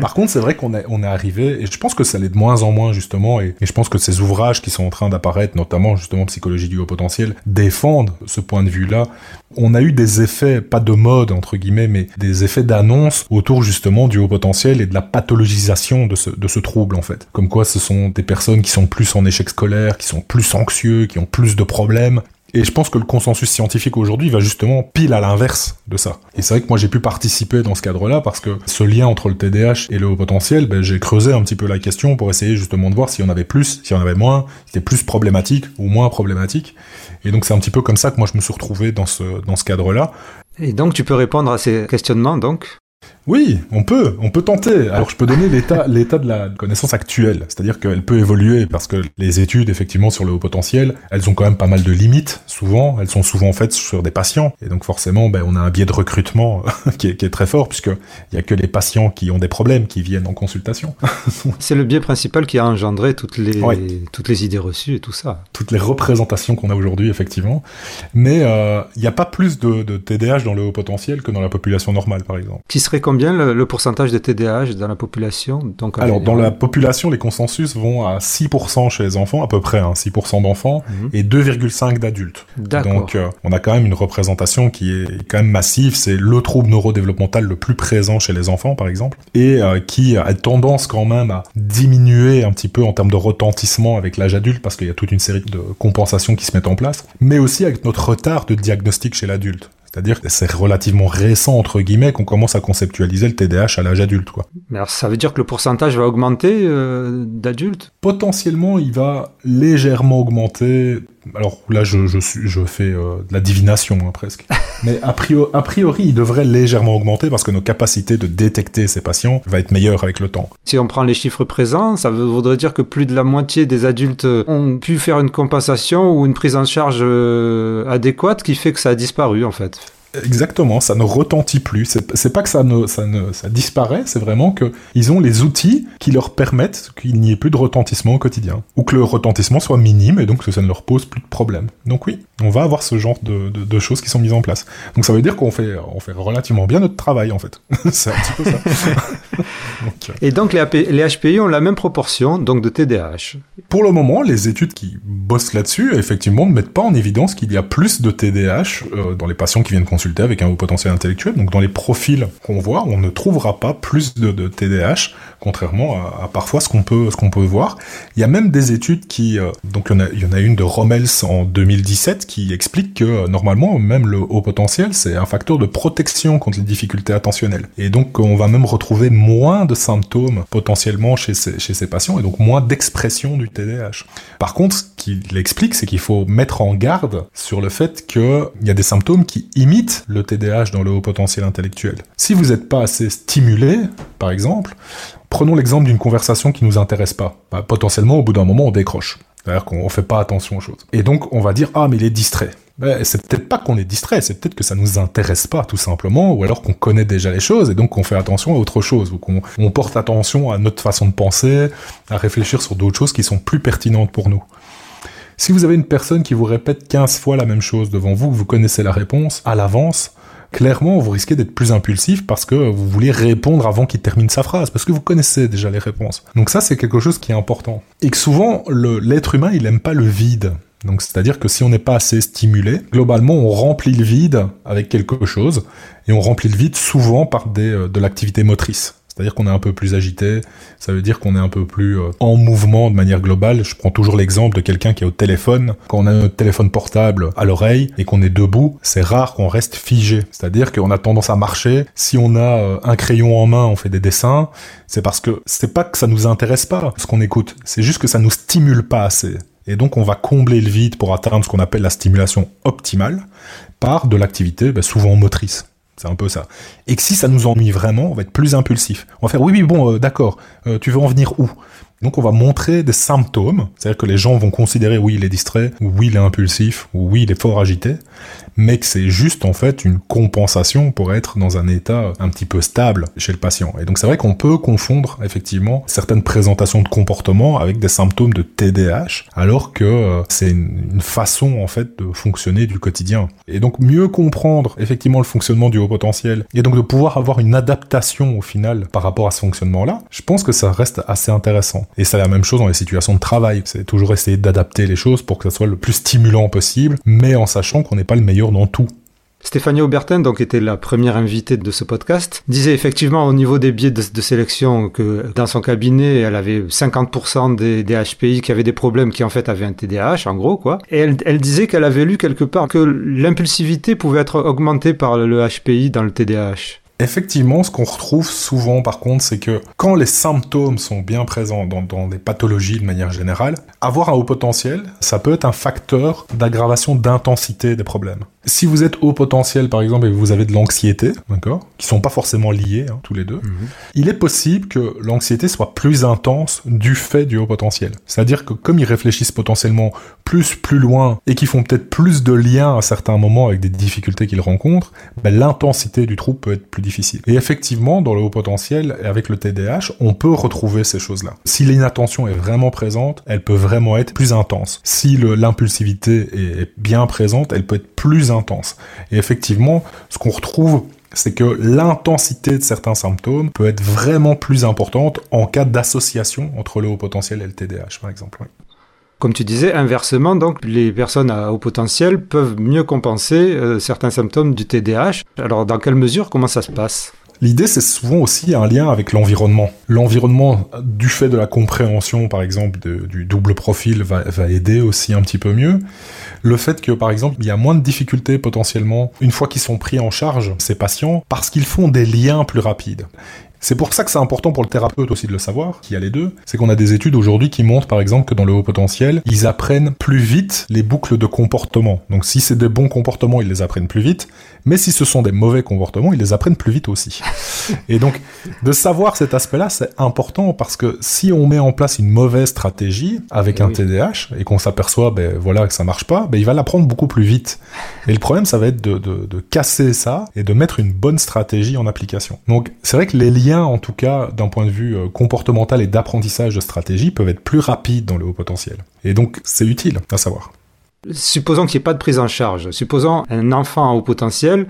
Par contre, c'est vrai qu'on est on est arrivé et je pense que ça l'est de moins en moins justement. Et, et je pense que ces ouvrages qui sont en train d'apparaître notamment justement psychologie du haut potentiel, défendent ce point de vue-là. On a eu des effets, pas de mode entre guillemets, mais des effets d'annonce autour justement du haut potentiel et de la pathologisation de ce, de ce trouble en fait. Comme quoi ce sont des personnes qui sont plus en échec scolaire, qui sont plus anxieux, qui ont plus de problèmes, et je pense que le consensus scientifique aujourd'hui va justement pile à l'inverse de ça. Et c'est vrai que moi j'ai pu participer dans ce cadre-là parce que ce lien entre le TDAH et le haut potentiel, ben, j'ai creusé un petit peu la question pour essayer justement de voir s'il y en avait plus, s'il y en avait moins, si c'était plus problématique ou moins problématique. Et donc c'est un petit peu comme ça que moi je me suis retrouvé dans ce, dans ce cadre-là. Et donc tu peux répondre à ces questionnements donc? Oui, on peut, on peut tenter. Alors je peux donner l'état, l'état de la connaissance actuelle, c'est-à-dire qu'elle peut évoluer parce que les études effectivement sur le haut potentiel, elles ont quand même pas mal de limites. Souvent, elles sont souvent faites sur des patients et donc forcément, ben, on a un biais de recrutement qui, est, qui est très fort puisque il y a que les patients qui ont des problèmes qui viennent en consultation. C'est le biais principal qui a engendré toutes les toutes les idées reçues et tout ça. Toutes les représentations qu'on a aujourd'hui effectivement, mais euh, il n'y a pas plus de, de TDAH dans le haut potentiel que dans la population normale par exemple. Qui serait combien le, pourcentage de TDAH dans la population Donc, Alors, dans la population, les consensus vont à 6% chez les enfants, à peu près, hein, 6% d'enfants, mhm. et 2,5% d'adultes. Donc, euh, on a quand même une représentation qui est quand même massive. C'est le trouble neurodéveloppemental le plus présent chez les enfants, par exemple, et euh, qui a tendance quand même à diminuer un petit peu en termes de retentissement avec l'âge adulte, parce qu'il y a toute une série de compensations qui se mettent en place, mais aussi avec notre retard de diagnostic chez l'adulte. C'est-à-dire que c'est relativement récent, entre guillemets, qu'on commence à conceptualiser le TDAH à l'âge adulte. Quoi. Mais alors, ça veut dire que le pourcentage va augmenter euh, d'adultes? Potentiellement, il va légèrement augmenter alors là, je, je, je fais euh, de la divination hein, presque. Mais a priori, a priori, il devrait légèrement augmenter parce que nos capacités de détecter ces patients va être meilleure avec le temps. Si on prend les chiffres présents, ça voudrait dire que plus de la moitié des adultes ont pu faire une compensation ou une prise en charge euh, adéquate qui fait que ça a disparu en fait. Exactement, ça ne retentit plus. C'est pas que ça ne, ça ne ça disparaît, c'est vraiment que ils ont les outils qui leur permettent qu'il n'y ait plus de retentissement au quotidien, ou que le retentissement soit minime et donc que ça ne leur pose plus de problème. Donc oui, on va avoir ce genre de, de, choses qui sont mises en place. Donc ça veut dire qu'on fait, on fait relativement bien notre travail en fait. c'est un petit peu ça. Euh. Et donc les, les HPI ont la même proportion donc de TDAH. Pour le moment, les études qui bossent là-dessus, effectivement, ne mettent pas en évidence qu'il y a plus de TDAH euh, dans les patients qui viennent consulter avec un haut potentiel intellectuel. Donc dans les profils qu'on voit, on ne trouvera pas plus de, de TDAH, contrairement à, parfois ce qu'on peut, ce qu'on peut voir. Il y a même des études qui, euh, donc il y, en a, il y en a une de Rommels en 2017 qui explique que normalement, même le haut potentiel, c'est un facteur de protection contre les difficultés attentionnelles. Et donc on va même retrouver moins de symptômes potentiellement chez ces, patients et donc moins d'expression du TDAH. Par contre, ce qu'il explique, c'est qu'il faut mettre en garde sur le fait qu'il y a des symptômes qui imitent le TDAH dans le haut potentiel intellectuel. Si vous n'êtes pas assez stimulé, par exemple, prenons l'exemple d'une conversation qui nous intéresse pas. Bah, potentiellement, au bout d'un moment, on décroche. C'est-à-dire qu'on fait pas attention aux choses. Et donc, on va dire, ah, mais il est distrait. Ben, c'est peut-être pas qu'on est distrait, c'est peut-être que ça nous intéresse pas, tout simplement, ou alors qu'on connaît déjà les choses, et donc qu'on fait attention à autre chose, ou qu'on on porte attention à notre façon de penser, à réfléchir sur d'autres choses qui sont plus pertinentes pour nous. Si vous avez une personne qui vous répète 15 fois la même chose devant vous, vous connaissez la réponse à l'avance, clairement, vous risquez d'être plus impulsif parce que vous voulez répondre avant qu'il termine sa phrase, parce que vous connaissez déjà les réponses. Donc ça, c'est quelque chose qui est important. Et que souvent, l'être humain, il aime pas le vide. Donc c'est-à-dire que si on n'est pas assez stimulé, globalement on remplit le vide avec quelque chose et on remplit le vide souvent par des, euh, de l'activité motrice. C'est-à-dire qu'on est un peu plus agité, ça veut dire qu'on est un peu plus euh, en mouvement de manière globale. Je prends toujours l'exemple de quelqu'un qui est au téléphone. Quand on a notre téléphone portable à l'oreille et qu'on est debout, c'est rare qu'on reste figé. C'est-à-dire qu'on a tendance à marcher. Si on a euh, un crayon en main, on fait des dessins. C'est parce que c'est pas que ça nous intéresse pas ce qu'on écoute, c'est juste que ça nous stimule pas assez. Et donc on va combler le vide pour atteindre ce qu'on appelle la stimulation optimale par de l'activité ben, souvent motrice. C'est un peu ça. Et que si ça nous ennuie vraiment, on va être plus impulsif. On va faire oui, oui, bon, euh, d'accord, euh, tu veux en venir où? Donc on va montrer des symptômes, c'est-à-dire que les gens vont considérer oui il est distrait, ou oui il est impulsif, ou oui il est fort agité, mais que c'est juste en fait une compensation pour être dans un état un petit peu stable chez le patient. Et donc c'est vrai qu'on peut confondre effectivement certaines présentations de comportement avec des symptômes de TDAH, alors que euh, c'est une, façon en fait de fonctionner du quotidien. Et donc mieux comprendre effectivement le fonctionnement du haut potentiel, et donc de pouvoir avoir une adaptation au final par rapport à ce fonctionnement-là, je pense que ça reste assez intéressant. Et c'est la même chose dans les situations de travail. C'est toujours essayer d'adapter les choses pour que ça soit le plus stimulant possible, mais en sachant qu'on n'est pas le meilleur dans tout. Stéphanie Aubertin, donc était la première invitée de ce podcast, disait effectivement au niveau des biais de, sélection que dans son cabinet, elle avait 50% des, HPI qui avaient des problèmes qui en fait avaient un TDAH, en gros quoi. Et elle, elle disait qu'elle avait lu quelque part que l'impulsivité pouvait être augmentée par le HPI dans le TDAH. Effectivement, ce qu'on retrouve souvent par contre, c'est que quand les symptômes sont bien présents dans, dans, des pathologies de manière générale, avoir un haut potentiel, ça peut être un facteur d'aggravation d'intensité des problèmes. Si vous êtes haut potentiel, par exemple, et vous avez de l'anxiété, d'accord, qui sont pas forcément liés, hein, tous les deux, mhm. il est possible que l'anxiété soit plus intense du fait du haut potentiel. C'est-à-dire que comme ils réfléchissent potentiellement plus, plus loin, et qu'ils font peut-être plus de liens à certains moments avec des difficultés qu'ils rencontrent, ben, l'intensité du trouble peut être plus difficile. Et effectivement, dans le haut potentiel, avec le TDAH, on peut retrouver ces choses-là. Si l'inattention est vraiment présente, elle peut vraiment être plus intense. Si l'impulsivité est bien présente, elle peut être plus intense. Et effectivement, ce qu'on retrouve c'est que l'intensité de certains symptômes peut être vraiment plus importante en cas d'association entre le haut potentiel et le TDAH, par exemple. Comme tu disais, inversement, donc les personnes à haut potentiel peuvent mieux compenser euh, certains symptômes du TDAH. Alors, dans quelle mesure, comment ça se passe? L'idée, c'est souvent aussi un lien avec l'environnement. L'environnement, du fait de la compréhension, par exemple, du double profil, va, va, aider aussi un petit peu mieux. Le fait que, par exemple, il y a moins de difficultés potentiellement une fois qu'ils sont pris en charge, ces patients, parce qu'ils font des liens plus rapides. C'est pour ça que c'est important pour le thérapeute aussi de le savoir, qui a les deux. C'est qu'on a des études aujourd'hui qui montrent par exemple que dans le haut potentiel, ils apprennent plus vite les boucles de comportement. Donc si c'est des bons comportements, ils les apprennent plus vite. Mais si ce sont des mauvais comportements, ils les apprennent plus vite aussi. Et donc, de savoir cet aspect-là, c'est important parce que si on met en place une mauvaise stratégie avec un TDAH et qu'on s'aperçoit, ben voilà, que ça marche pas, ben il va l'apprendre beaucoup plus vite. Et le problème, ça va être de, de, de casser ça et de mettre une bonne stratégie en application. Donc, c'est vrai que les liens, en tout cas, d'un point de vue euh, comportemental et d'apprentissage de stratégie, peuvent être plus rapides dans le haut potentiel. Et donc, c'est utile à savoir. Supposons qu'il n'y ait pas de prise en charge. Supposons un enfant au potentiel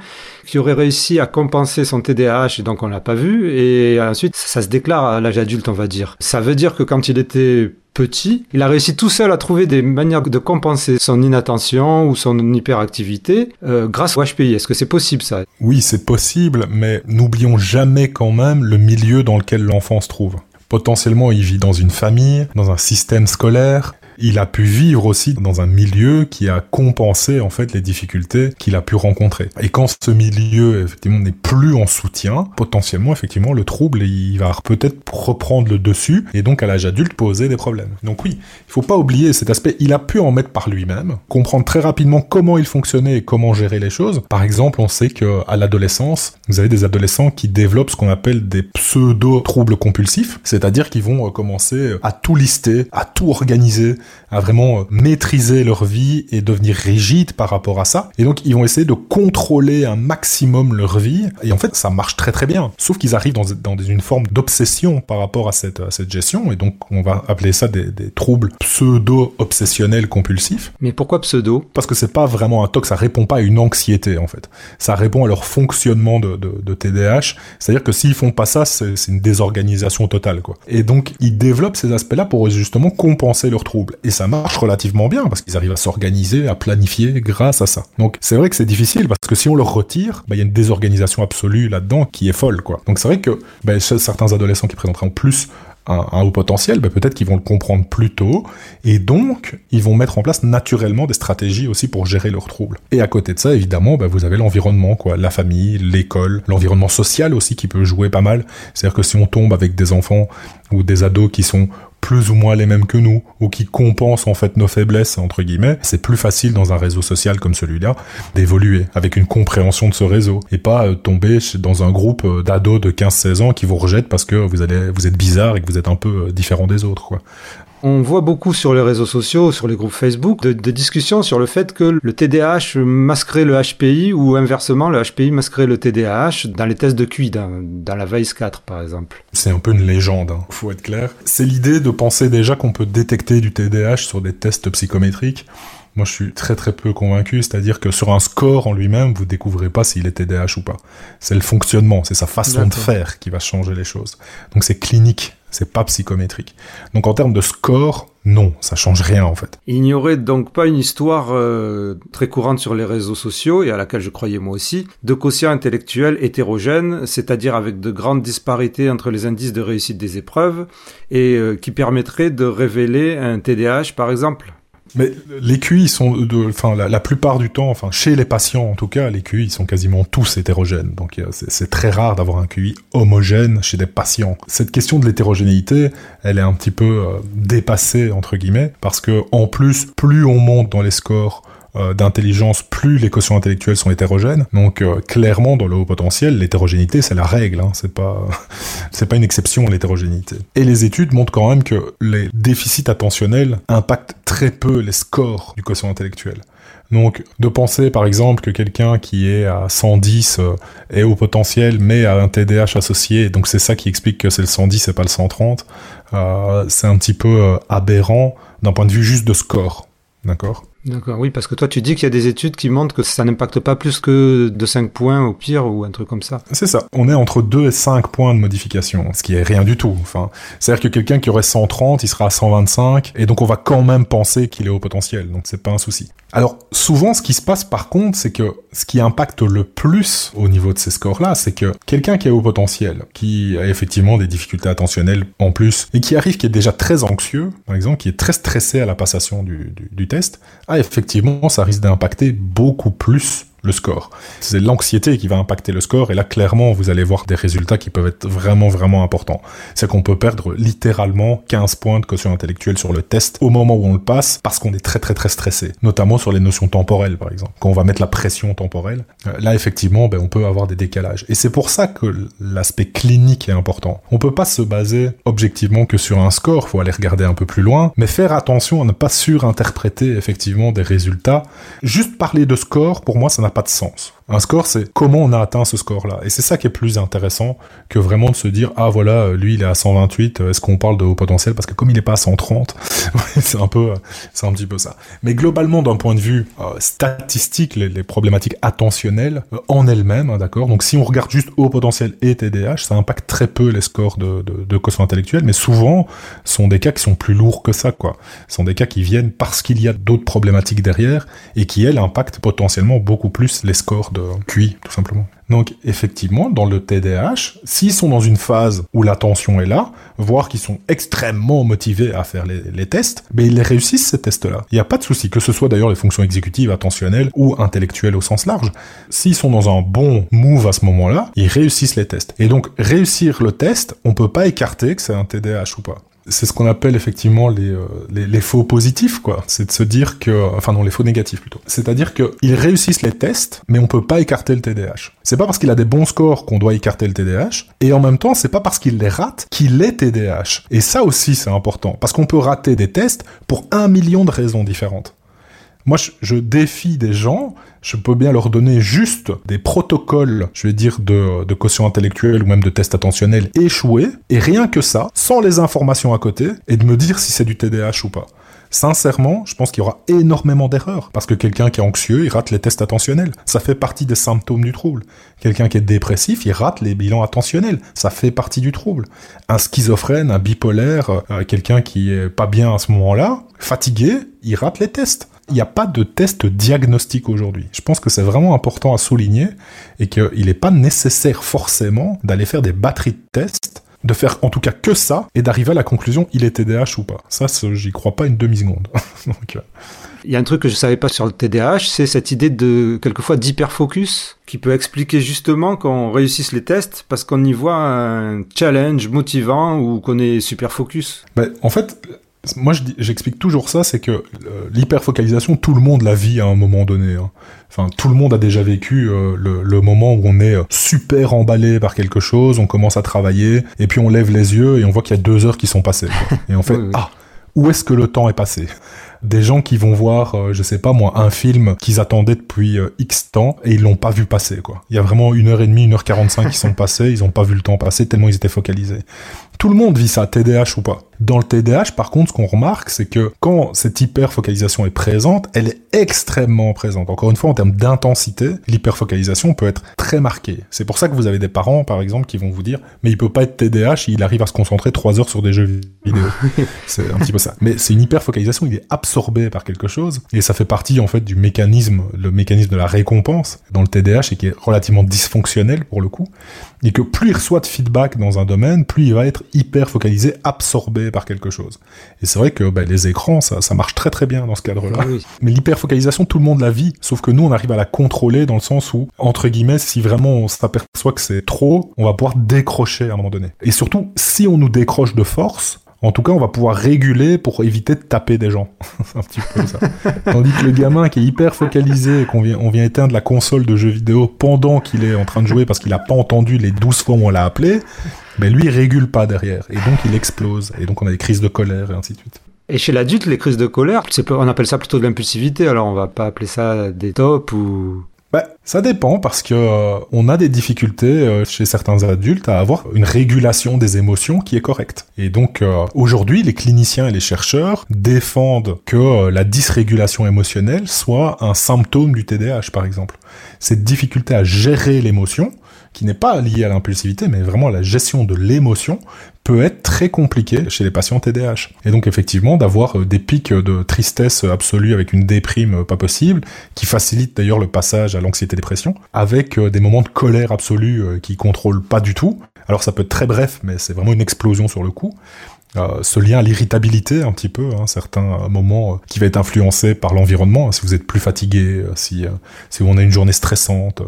qui aurait réussi à compenser son TDAH et donc on l'a pas vu et ensuite ça se déclare à l'âge adulte on va dire. Ça veut dire que quand il était petit, il a réussi tout seul à trouver des manières de compenser son inattention ou son hyperactivité euh, grâce au HPI. Est-ce que c'est possible ça? Oui, c'est possible, mais n'oublions jamais quand même le milieu dans lequel l'enfant se trouve. Potentiellement, il vit dans une famille, dans un système scolaire, il a pu vivre aussi dans un milieu qui a compensé en fait les difficultés qu'il a pu rencontrer. Et quand ce milieu effectivement n'est plus en soutien, potentiellement effectivement le trouble il va peut-être reprendre le dessus et donc à l'âge adulte poser des problèmes. Donc oui, il faut pas oublier cet aspect. Il a pu en mettre par lui-même, comprendre très rapidement comment il fonctionnait et comment gérer les choses. Par exemple, on sait que à l'adolescence, vous avez des adolescents qui développent ce qu'on appelle des pseudo troubles compulsifs, c'est-à-dire qu'ils vont euh, commencer à tout lister, à tout organiser, à vraiment euh, maîtriser leur vie et devenir rigide par rapport à ça. Et donc ils vont essayer de contrôler un maximum leur vie. Et en fait, ça marche très très bien. Sauf qu'ils arrivent dans, dans, une forme d'obsession par rapport à cette, cette gestion. Et donc on va appeler ça des, des troubles pseudo-obsessionnels compulsifs. Mais pourquoi pseudo? Parce que c'est pas vraiment un TOC, ça répond pas à une anxiété en fait. Ça répond à leur fonctionnement de, de, de TDAH. C'est-à-dire que s'ils font pas ça, c'est une désorganisation totale quoi. Et donc ils développent ces aspects-là pour justement compenser leurs troubles. Et ça marche relativement bien parce qu'ils arrivent à s'organiser, à planifier grâce à ça. Donc c'est vrai que c'est difficile parce que si on leur retire, bah, il y a une désorganisation absolue là-dedans qui est folle, quoi. Donc c'est vrai que bah, certains adolescents qui présenteraient en plus un, haut potentiel, bah, peut-être qu'ils vont le comprendre plus tôt, et donc ils vont mettre en place naturellement des stratégies aussi pour gérer leurs troubles. Et à côté de ça, évidemment, bah, vous avez l'environnement, quoi, la famille, l'école, l'environnement social aussi qui peut jouer pas mal. C'est-à-dire que si on tombe avec des enfants ou des ados qui sont plus ou moins les mêmes que nous, ou qui compensent en fait nos faiblesses, entre guillemets, c'est plus facile dans un réseau social comme celui-là d'évoluer avec une compréhension de ce réseau, et pas euh, tomber dans un groupe euh, d'ados de 15-16 ans qui vous rejettent parce que vous, allez, vous êtes bizarre et que vous êtes un peu euh, différent des autres. Quoi. On voit beaucoup sur les réseaux sociaux, sur les groupes Facebook, de, discussions sur le fait que le TDAH masquerait le HPI ou inversement le HPI masquerait le TDAH dans les tests de QI, dans, la VICE 4 par exemple. C'est un peu une légende, hein, faut être clair. C'est l'idée de penser déjà qu'on peut détecter du TDAH sur des tests psychométriques. Moi, je suis très très peu convaincu, c'est-à-dire que sur un score en lui-même, vous découvrez pas s'il est TDAH ou pas. C'est le fonctionnement, c'est sa façon de faire qui va changer les choses. Donc c'est clinique, c'est pas psychométrique. Donc en termes de score, non, ça change rien en fait. Il n'y aurait donc pas une histoire euh, très courante sur les réseaux sociaux, et à laquelle je croyais moi aussi, de quotient intellectuel hétérogène, c'est-à-dire avec de grandes disparités entre les indices de réussite des épreuves, et euh, qui permettrait de révéler un TDAH par exemple mais les QI sont, de, enfin, la, plupart du temps, enfin, chez les patients en tout cas, les QI sont quasiment tous hétérogènes. Donc c'est très rare d'avoir un QI homogène chez des patients. Cette question de l'hétérogénéité, elle est un petit peu euh, dépassée entre guillemets, parce que en plus, plus on monte dans les scores euh, d'intelligence, plus les quotients intellectuels sont hétérogènes. Donc euh, clairement, dans le haut potentiel, l'hétérogénéité c'est la règle, hein. c'est pas c'est pas une exception l'hétérogénéité. Et les études montrent quand même que les déficits attentionnels impactent très peu les scores du quotient intellectuel. Donc, de penser par exemple que quelqu'un qui est à 110 euh, est au potentiel, mais a un TDAH associé, donc c'est ça qui explique que c'est le 110 et pas le 130, euh, c'est un petit peu aberrant d'un point de vue juste de score. D'accord? D'accord, oui, parce que toi tu dis qu'il y a des études qui montrent que ça n'impacte pas plus que de 5 points au pire ou un truc comme ça. C'est ça. On est entre 2 et 5 points de modification, ce qui est rien du tout. Enfin, c'est-à-dire que quelqu'un qui aurait 130, il sera à 125, et donc on va quand même penser qu'il est au potentiel, donc c'est pas un souci. Alors, souvent, ce qui se passe par contre, c'est que ce qui impacte le plus au niveau de ces scores-là, c'est que quelqu'un qui est au potentiel, qui a effectivement des difficultés attentionnelles en plus, et qui arrive, qui est déjà très anxieux, par exemple, qui est très stressé à la passation du, test, ah, effectivement, ça risque d'impacter beaucoup plus le score. C'est l'anxiété qui va impacter le score, et là, clairement, vous allez voir des résultats qui peuvent être vraiment, vraiment importants. C'est qu'on peut perdre littéralement 15 points de quotient intellectuel sur le test au moment où on le passe, parce qu'on est très, très, très stressé. Notamment sur les notions temporelles, par exemple. Quand on va mettre la pression temporelle, euh, là, effectivement, ben, on peut avoir des décalages. Et c'est pour ça que l'aspect clinique est important. On peut pas se baser objectivement que sur un score, faut aller regarder un peu plus loin, mais faire attention à ne pas surinterpréter effectivement des résultats. Juste parler de score, pour moi, ça n'a pas de sens. Un score, c'est comment on a atteint ce score-là. Et c'est ça qui est plus intéressant que vraiment de se dire, ah voilà, lui il est à 128, est-ce qu'on parle de haut potentiel? Parce que comme il n'est pas à 130, c'est un peu, c'est un petit peu ça. Mais globalement, d'un point de vue euh, statistique, les, problématiques attentionnelles euh, en elles-mêmes, hein, d'accord? Donc si on regarde juste haut potentiel et TDAH, ça impacte très peu les scores de, de, de quotient intellectuel, mais souvent, sont des cas qui sont plus lourds que ça, quoi. Ce sont des cas qui viennent parce qu'il y a d'autres problématiques derrière et qui, elles, impactent potentiellement beaucoup plus les scores de QI, tout simplement. Donc effectivement, dans le TDAH, s'ils sont dans une phase où l'attention est là, voire qu'ils sont extrêmement motivés à faire les, tests, mais ils réussissent ces tests-là. Il n'y a pas de souci, que ce soit d'ailleurs les fonctions exécutives, attentionnelles ou intellectuelles au sens large. S'ils sont dans un bon move à ce moment-là, ils réussissent les tests. Et donc réussir le test, on peut pas écarter que c'est un TDAH ou pas c'est ce qu'on appelle effectivement les, euh, les, faux positifs, quoi. C'est de se dire que, enfin non, les faux négatifs plutôt. C'est-à-dire qu'ils réussissent les tests, mais on peut pas écarter le TDAH. C'est pas parce qu'il a des bons scores qu'on doit écarter le TDAH, et en même temps, c'est pas parce qu'il les rate qu'il est TDAH. Et ça aussi, c'est important, parce qu'on peut rater des tests pour un million de raisons différentes. Moi, je, défie des gens, je peux bien leur donner juste des protocoles, je vais dire, de, de quotient intellectuel ou même de tests attentionnels échoués, et rien que ça, sans les informations à côté, et de me dire si c'est du TDAH ou pas. Sincèrement, je pense qu'il y aura énormément d'erreurs. Parce que quelqu'un qui est anxieux, il rate les tests attentionnels. Ça fait partie des symptômes du trouble. Quelqu'un qui est dépressif, il rate les bilans attentionnels. Ça fait partie du trouble. Un schizophrène, un bipolaire, euh, quelqu'un qui est pas bien à ce moment-là, fatigué, il rate les tests il n'y a pas de test diagnostique aujourd'hui. Je pense que c'est vraiment important à souligner et qu'il n'est pas nécessaire forcément d'aller faire des batteries de tests, de faire en tout cas que ça et d'arriver à la conclusion il est TDAH ou pas. Ça, j'y crois pas une demi-seconde. Donc, euh... Il y a un truc que je savais pas sur le TDAH, c'est cette idée de quelquefois d'hyperfocus qui peut expliquer justement qu'on réussisse les tests parce qu'on y voit un challenge motivant ou qu'on est super focus. Ben, en fait, moi, j'explique toujours ça, c'est que euh, l'hyperfocalisation, tout le monde la vit à un moment donné. Hein. Enfin, tout le monde a déjà vécu euh, le, le, moment où on est euh, super emballé par quelque chose, on commence à travailler, et puis on lève les yeux et on voit qu'il y a deux heures qui sont passées. Quoi. Et on fait oui, oui. ah, où est-ce que le temps est passé? Des gens qui vont voir, euh, je sais pas moi, un film qu'ils attendaient depuis euh, X temps et ils l'ont pas vu passer, quoi. Il y a vraiment une heure et demie, une heure quarante-cinq qui sont passés, ils ont pas vu le temps passer tellement ils étaient focalisés. Tout le monde vit ça, TDAH ou pas. Dans le TDAH, par contre, ce qu'on remarque, c'est que quand cette hyperfocalisation est présente, elle est extrêmement présente. Encore une fois, en termes d'intensité, l'hyperfocalisation peut être très marquée. C'est pour ça que vous avez des parents, par exemple, qui vont vous dire, mais il peut pas être TDAH, il arrive à se concentrer trois heures sur des jeux vidéo. c'est un petit peu ça. Mais c'est une hyperfocalisation, il est absorbé par quelque chose, et ça fait partie, en fait, du mécanisme, le mécanisme de la récompense dans le TDAH, et qui est relativement dysfonctionnel, pour le coup, et que plus il reçoit de feedback dans un domaine, plus il va être hyper focalisé, absorbé par quelque chose. Et c'est vrai que bah, les écrans, ça, ça marche très très bien dans ce cadre-là. Oui. Mais l'hyperfocalisation, tout le monde la vit, sauf que nous, on arrive à la contrôler dans le sens où, entre guillemets, si vraiment on s'aperçoit que c'est trop, on va pouvoir décrocher à un moment donné. Et surtout, si on nous décroche de force, En tout cas, on va pouvoir réguler pour éviter de taper des gens. un petit peu ça. Tandis que le gamin qui est hyper focalisé, qu'on vient, on vient éteindre la console de jeux vidéo pendant qu'il est en train de jouer parce qu'il n'a pas entendu les 12 fois où on l'a appelé, ben lui, il régule pas derrière. Et donc, il explose. Et donc, on a des crises de colère et ainsi de suite. Et chez l'adulte, les crises de colère, on appelle ça plutôt de l'impulsivité. Alors, on va pas appeler ça des tops ou bah, ça dépend parce que euh, on a des difficultés euh, chez certains adultes à avoir une régulation des émotions qui est correcte. Et donc euh, aujourd'hui, les cliniciens et les chercheurs défendent que la dysrégulation émotionnelle soit un symptôme du TDAH par exemple. Cette difficulté à gérer l'émotion qui n'est pas lié à l'impulsivité, mais vraiment à la gestion de l'émotion, peut être très compliqué chez les patients TDAH. Et donc effectivement, d'avoir euh, des pics de tristesse absolue avec une déprime pas possible, qui facilite d'ailleurs le passage à l'anxiété-dépression, avec euh, des moments de colère absolue euh, qui contrôlent pas du tout. Alors ça peut être très bref, mais c'est vraiment une explosion sur le coup. Euh, ce lien à l'irritabilité un petit peu, hein, certains moments euh, qui va être influencé par l'environnement, si vous êtes plus fatigué, euh, si, si on a une journée stressante.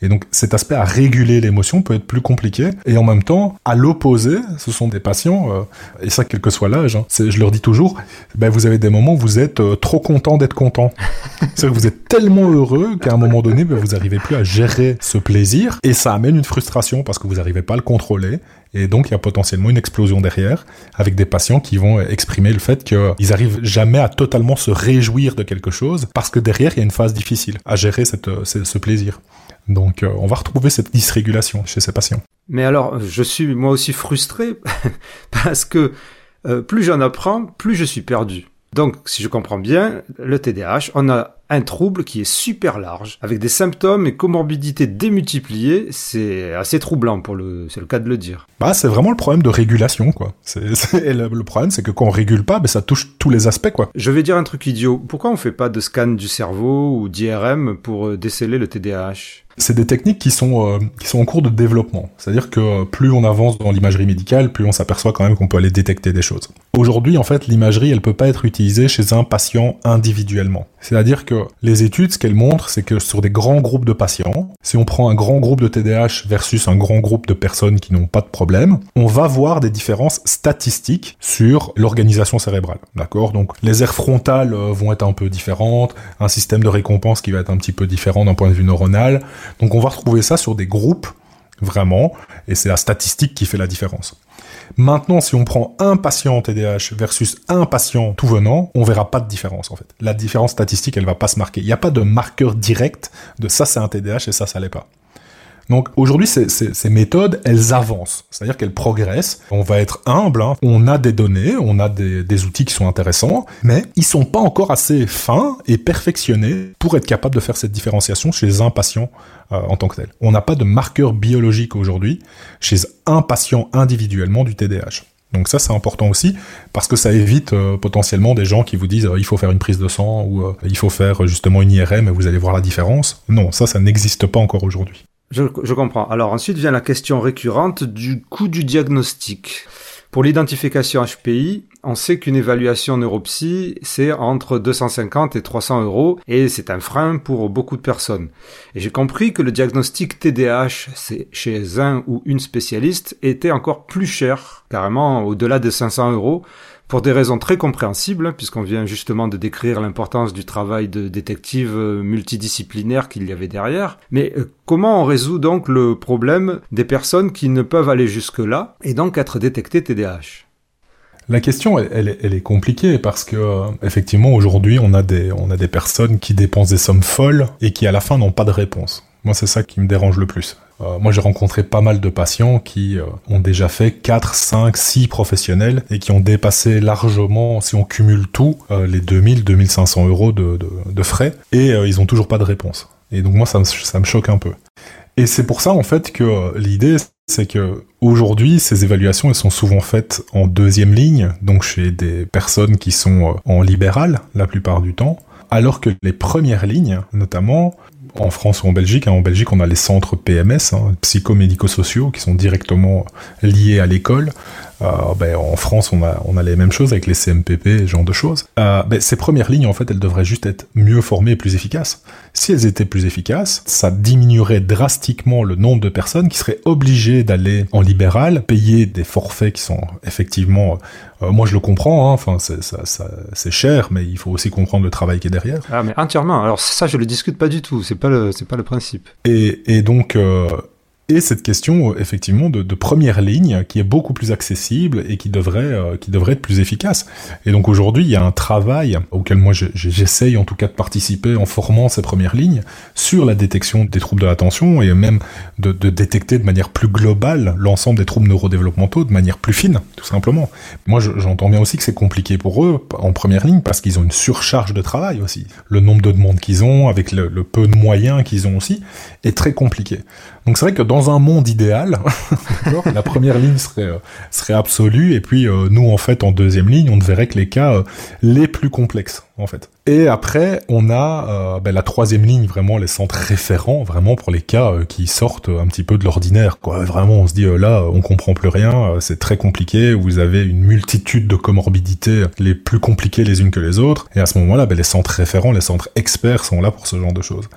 Et donc cet aspect à réguler l'émotion peut être plus compliqué. Et en même temps, à l'opposé, ce sont des patients, et ça quel que soit l'âge, hein, je leur dis toujours, ben, vous avez des moments où vous êtes trop content d'être content. C'est-à-dire que vous êtes tellement heureux qu'à un moment donné, ben, vous n'arrivez plus à gérer ce plaisir, et ça amène une frustration parce que vous n'arrivez pas à le contrôler, et donc, il y a potentiellement une explosion derrière, avec des patients qui vont exprimer le fait qu'ils arrivent jamais à totalement se réjouir de quelque chose, parce que derrière, il y a une phase difficile à gérer cette, ce, plaisir. Donc, euh, on va retrouver cette dysrégulation chez ces patients. Mais alors, je suis moi aussi frustré, parce que euh, plus j'en apprends, plus je suis perdu. Donc, si je comprends bien, le TDAH, on a un trouble qui est super large, avec des symptômes et comorbidités démultipliées. C'est assez troublant pour le, c'est le cas de le dire. Bah, c'est vraiment le problème de régulation, quoi. C'est, le, problème, c'est que quand on régule pas, ben, ça touche tous les aspects, quoi. Je vais dire un truc idiot. Pourquoi on fait pas de scan du cerveau ou d'IRM pour euh, déceler le TDAH? C'est des techniques qui sont euh, qui sont en cours de développement. C'est-à-dire que plus on avance dans l'imagerie médicale, plus on s'aperçoit quand même qu'on peut aller détecter des choses. Aujourd'hui, en fait, l'imagerie, elle peut pas être utilisée chez un patient individuellement. C'est-à-dire que les études, ce qu'elles montrent, c'est que sur des grands groupes de patients, si on prend un grand groupe de TDAH versus un grand groupe de personnes qui n'ont pas de problème, on va voir des différences statistiques sur l'organisation cérébrale. D'accord? Donc les aires frontales euh, vont être un peu différentes, un système de récompense qui va être un petit peu différent d'un point de vue neuronal. Donc on va retrouver ça sur des groupes vraiment, et c'est la statistique qui fait la différence. Maintenant, si on prend un patient TDAH versus un patient tout venant, on verra pas de différence en fait. La différence statistique, elle va pas se marquer. Il n'y a pas de marqueur direct de ça c'est un TDAH et ça ça l'est pas. Donc aujourd'hui, ces, ces, méthodes, elles avancent, c'est-à-dire qu'elles progressent. On va être humble, hein. on a des données, on a des, des, outils qui sont intéressants, mais ils sont pas encore assez fins et perfectionnés pour être capable de faire cette différenciation chez un patient euh, en tant que tel. On n'a pas de marqueur biologique aujourd'hui chez un patient individuellement du TDAH. Donc ça c'est important aussi parce que ça évite euh, potentiellement des gens qui vous disent euh, il faut faire une prise de sang ou il faut faire justement une IRM et vous allez voir la différence. Non, ça ça n'existe pas encore aujourd'hui. Je, comprends. Alors ensuite vient la question récurrente du coût du diagnostic. Pour l'identification HPI, on sait qu'une évaluation neuropsy, c'est entre 250 et 300 euros, et c'est un frein pour beaucoup de personnes. Et j'ai compris que le diagnostic TDAH, c'est chez un ou une spécialiste, était encore plus cher, carrément au-delà de 500 euros, pour des raisons très compréhensibles, puisqu'on vient justement de décrire l'importance du travail de détective euh, multidisciplinaire qu'il y avait derrière. Mais euh, comment on résout donc le problème des personnes qui ne peuvent aller jusque-là et donc être détectées TDAH la question, elle, est compliquée parce que euh, effectivement aujourd'hui, on a des personnes qui dépensent des sommes folles et qui à la fin n'ont pas de réponse. Moi, c'est ça qui me dérange le plus. Euh, moi, j'ai rencontré pas mal de patients qui euh, ont déjà fait 4, 5, 6 professionnels et qui ont dépassé largement, si on cumule tout, euh, les 2000, 2500 euros de, de, frais et ils ont toujours pas de réponse. Et donc moi, ça me, choque un peu. Et c'est pour ça, en fait, que l'idée, c'est que aujourd'hui, ces évaluations, elles sont souvent faites en deuxième ligne, donc chez des personnes qui sont en libéral la plupart du temps, alors que les premières lignes, notamment, en France ou en Belgique. Hein. En Belgique, on a les centres PMS, hein, psychomédico-sociaux, qui sont directement liés à l'école. Euh, ben, en France, on a, on a les mêmes choses avec les CMPP, ce genre de choses. Euh, ben, ces premières lignes, en fait, elles devraient juste être mieux formées et plus efficaces. Si elles étaient plus efficaces, ça diminuerait drastiquement le nombre de personnes qui seraient obligées d'aller en libéral, payer des forfaits qui sont effectivement euh, moi, je le comprends. Hein. C'est cher, mais il faut aussi comprendre le travail qui est derrière. Ah, mais entièrement. Alors ça, je le discute pas du tout. C'est pas le, c'est pas le principe. Et, et donc, euh, et cette question effectivement de, première ligne qui est beaucoup plus accessible et qui devrait euh, qui devrait être plus efficace. Et donc aujourd'hui il y a un travail auquel moi j'essaye en tout cas de participer en formant ces premières lignes sur la détection des troubles de l'attention et même de, détecter de manière plus globale l'ensemble des troubles neurodéveloppementaux de manière plus fine tout simplement. Moi j'entends bien aussi que c'est compliqué pour eux en première ligne parce qu'ils ont une surcharge de travail aussi. Le nombre de demandes qu'ils ont avec le peu de moyens qu'ils ont aussi est très compliqué. Donc c'est vrai que dans un monde idéal, la première ligne serait, euh, serait absolue, et puis euh, nous en fait en deuxième ligne, on ne verrait que les cas euh, les plus complexes en fait. Et après, on a euh, ben, la troisième ligne, vraiment les centres référents, vraiment pour les cas euh, qui sortent un petit peu de l'ordinaire. Vraiment, on se dit euh, là, on comprend plus rien, c'est très compliqué. Vous avez une multitude de comorbidités, les plus compliquées les unes que les autres. Et à ce moment-là, ben, les centres référents, les centres experts sont là pour ce genre de choses.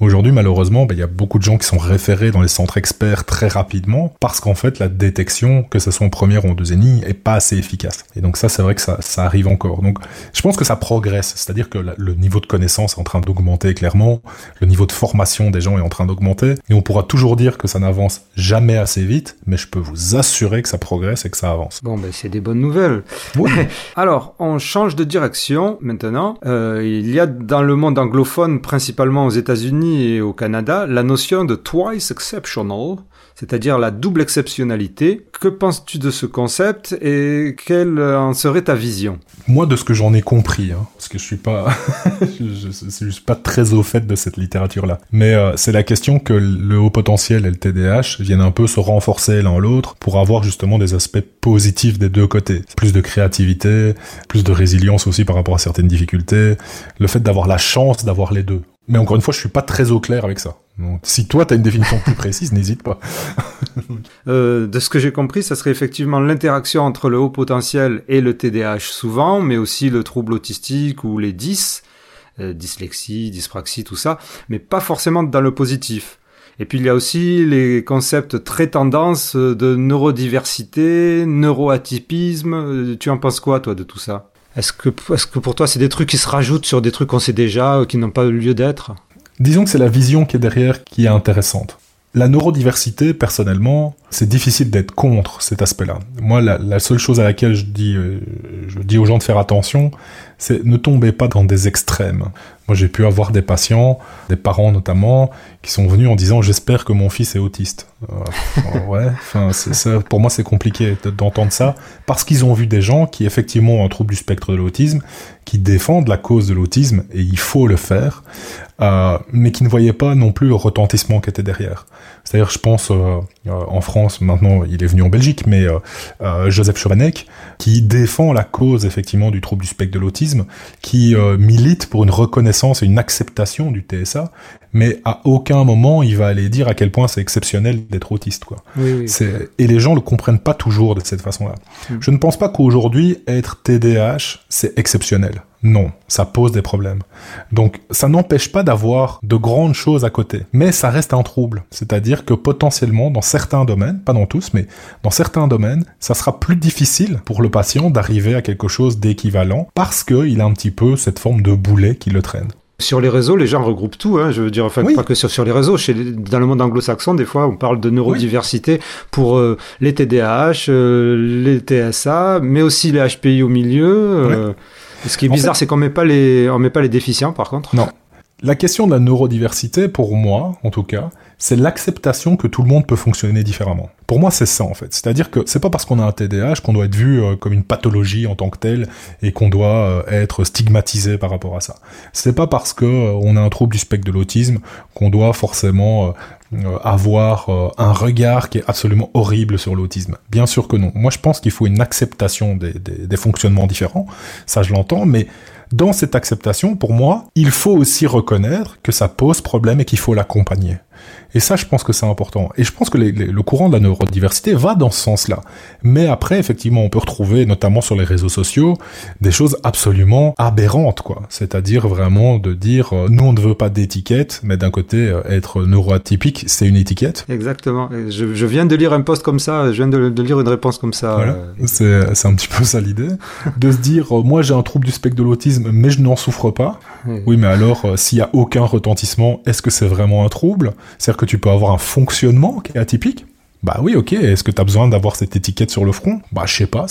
Aujourd'hui, malheureusement, ben, il y a beaucoup de gens qui sont référés dans les centres experts très rapidement parce qu'en fait, la détection, que ce soit en première ou en deuxième ligne, est pas assez efficace. Et donc ça, c'est vrai que ça arrive encore. Donc, je pense que ça progresse, c'est-à-dire que le niveau de connaissance est en train d'augmenter clairement, le niveau de formation des gens est en train d'augmenter, et on pourra toujours dire que ça n'avance jamais assez vite, mais je peux vous assurer que ça progresse et que ça avance. Bon, ben c'est des bonnes nouvelles. Oui. Alors, on change de direction maintenant. Euh, il y a dans le monde anglophone, principalement aux États-Unis et au Canada, la notion de twice exceptional, c'est-à-dire la double exceptionnalité. Que penses-tu de ce concept et quelle en serait ta vision? Moi, de ce que j'en ai compris, hein, parce que je suis pas, je, suis pas très au fait de cette littérature-là, mais euh, c'est la question que le haut potentiel et le TDAH viennent un peu se renforcer l'un l'autre pour avoir justement des aspects positifs des deux côtés. Plus de créativité, plus de résilience aussi par rapport à certaines difficultés, le fait d'avoir la chance d'avoir les deux. Mais encore une fois, je suis pas très au clair avec ça. Donc, si toi, tu as une définition plus précise, n'hésite pas. euh, de ce que j'ai compris, ça serait effectivement l'interaction entre le haut potentiel et le TDAH souvent, mais aussi le trouble autistique ou les 10, euh, dyslexie, dyspraxie, tout ça, mais pas forcément dans le positif. Et puis il y a aussi les concepts très tendances de neurodiversité, neuroatypisme. Euh, tu en penses quoi, toi, de tout ça? Est-ce que, est-ce que pour toi, c'est des trucs qui se rajoutent sur des trucs qu'on sait déjà, euh, qui n'ont pas lieu d'être? Disons que c'est la vision qui est derrière qui est intéressante. La neurodiversité, personnellement, c'est difficile d'être contre cet aspect-là. Moi, la, seule chose à laquelle je dis, euh, je dis aux gens de faire attention, c'est ne tombez pas dans des extrêmes. Moi, j'ai pu avoir des patients, des parents notamment, qui sont venus en disant j'espère que mon fils est autiste. Euh, ouais, enfin, pour moi, c'est compliqué d'entendre ça parce qu'ils ont vu des gens qui effectivement ont un trouble du spectre de l'autisme, qui défendent la cause de l'autisme et il faut le faire, euh, mais qui ne voyaient pas non plus le retentissement qui était derrière. C'est-à-dire, je pense euh, euh, en France, maintenant il est venu en Belgique, mais Joseph Chovanec, qui défend la cause effectivement du trouble du spectre de l'autisme, qui milite pour une reconnaissance et une acceptation du TSA, mais à aucun moment il va aller dire à quel point c'est exceptionnel d'être autiste. Quoi. Oui, oui. Et les gens le comprennent pas toujours de cette façon-là. Mm. Je ne pense pas qu'aujourd'hui être TDAH c'est exceptionnel. Non, ça pose des problèmes. Donc ça n'empêche pas d'avoir de grandes choses à côté, mais ça reste un trouble. C'est-à-dire que potentiellement dans certains domaines, pas dans tous, mais dans certains domaines, ça sera plus difficile pour le patient d'arriver à quelque chose d'équivalent parce qu'il a un petit peu cette forme de boulet qui le traîne. Sur les réseaux, les gens regroupent tout. Hein, je veux dire, enfin, pas que sur, sur les réseaux. Chez dans le monde anglo-saxon, des fois, on parle de neurodiversité pour euh, les TDAH, euh, les TSA, mais aussi les HPI au milieu. Euh, ce qui est bizarre, c'est qu'on met pas les, on met pas les déficients, par contre. Non. La question de la neurodiversité, pour moi, en tout cas, c'est l'acceptation que tout le monde peut fonctionner différemment. Pour moi, c'est ça en fait. C'est-à-dire que c'est pas parce qu'on a un TDAH qu'on doit être vu euh, comme une pathologie en tant que tel et qu'on doit euh, être stigmatisé par rapport à ça. C'est pas parce que euh, a un trouble du spectre de l'autisme qu'on doit forcément avoir un regard qui est absolument horrible sur l'autisme. Bien sûr que non. Moi, je pense qu'il faut une acceptation des, des fonctionnements différents. Ça, je l'entends, mais dans cette acceptation, pour moi, il faut aussi reconnaître que ça pose problème et qu'il faut l'accompagner. Et ça, je pense que c'est important. Et je pense que le courant de la neurodiversité va dans ce sens-là. Mais après, effectivement, on peut retrouver, notamment sur les réseaux sociaux, des choses absolument aberrantes, quoi. C'est-à-dire vraiment de dire, euh, nous, on ne veut pas d'étiquette, mais d'un côté, euh, être neuroatypique, c'est une étiquette. Exactement. Je, je, viens de lire un post comme ça, je viens de, de lire une réponse comme ça. Voilà. Euh, c'est un petit peu ça l'idée. de se dire, moi, j'ai un trouble du spectre de l'autisme, mais je n'en souffre pas. Oui, mais alors, s'il y a aucun retentissement, est-ce que c'est vraiment un trouble? C'est-à-dire que tu peux avoir un fonctionnement qui est atypique. Bah oui, ok. Est-ce que tu as besoin d'avoir cette étiquette sur le front? Bah je sais pas.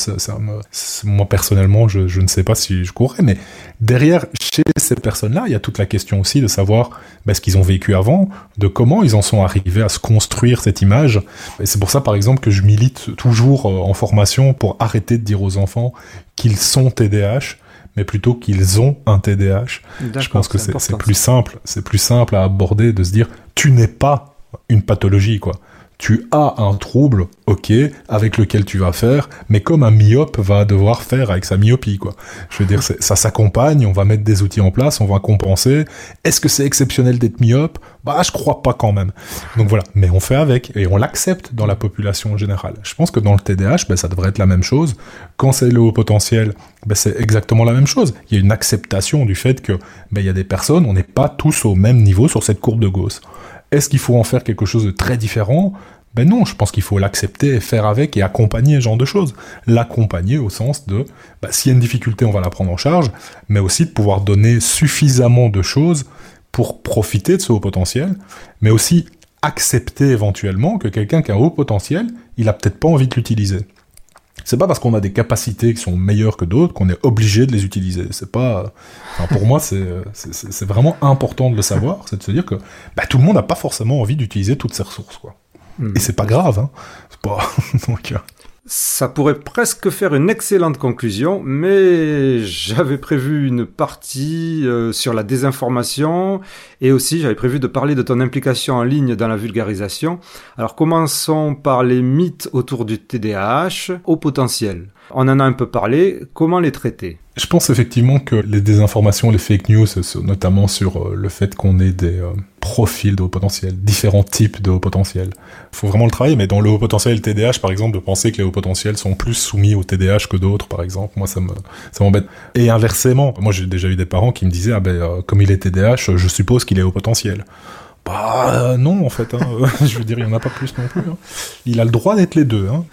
Moi personnellement, je, je, ne sais pas si je courrais. Mais derrière, chez ces personnes-là, il y a toute la question aussi de savoir bah, ce qu'ils ont vécu avant, de comment ils en sont arrivés à se construire cette image. Et c'est pour ça, par exemple, que je milite toujours euh, en formation pour arrêter de dire aux enfants qu'ils sont TDAH mais plutôt qu'ils ont un TDAH. Je pense que c'est plus simple, c'est plus simple à aborder de se dire tu n'es pas une pathologie quoi tu as un trouble, ok, avec lequel tu vas faire, mais comme un myope va devoir faire avec sa myopie, quoi. Je veux dire, ça s'accompagne, on va mettre des outils en place, on va compenser. Est-ce que c'est exceptionnel d'être myope? Bah, je crois pas quand même. Donc voilà, mais on fait avec et on l'accepte dans la population générale. Je pense que dans le TDAH, ça devrait être la même chose. Quand c'est le haut potentiel, ben, c'est exactement la même chose. Il y a une acceptation du fait que ben, il y a des personnes, on n'est pas tous au même niveau sur cette courbe de Gauss. Est-ce qu'il faut en faire quelque chose de très différent? Ben non, je pense qu'il faut l'accepter, faire avec et accompagner ce genre de choses. L'accompagner au sens de, ben, s'il y a une difficulté, on va la prendre en charge, mais aussi de pouvoir donner suffisamment de choses pour profiter de ce haut potentiel, mais aussi accepter éventuellement que quelqu'un qui a un haut potentiel, il a peut-être pas envie de l'utiliser. C'est pas parce qu'on a des capacités qui sont meilleures que d'autres qu'on est obligé de les utiliser. C'est pas, pour moi, c'est, c'est, vraiment important de le savoir, c'est de se dire que bah, tout le monde n'a pas forcément envie d'utiliser toutes ces ressources, quoi. Hmm. Et c'est pas grave, hein. C'est pas, donc, euh, ça pourrait presque faire une excellente conclusion, mais j'avais prévu une partie euh, sur la désinformation et aussi j'avais prévu de parler de ton implication en ligne dans la vulgarisation. Alors commençons par les mythes autour du TDAH au potentiel. On en a un peu parlé, comment les traiter? Je pense effectivement que les désinformations, les fake news, notamment sur euh, le fait qu'on ait des euh, profils de haut potentiel, différents types de haut potentiel. Il faut vraiment le travailler, mais dans le haut potentiel TDAH, par exemple, de penser que les hauts potentiels sont plus soumis au TDAH que d'autres, par exemple, moi ça me ça m'embête. Et inversement, moi j'ai déjà eu des parents qui me disaient ah ben euh, comme il est TDAH, je suppose qu'il est haut potentiel. Bah non en fait, hein. je veux dire il y en a pas plus non plus. Hein. Il a le droit d'être les deux. Hein.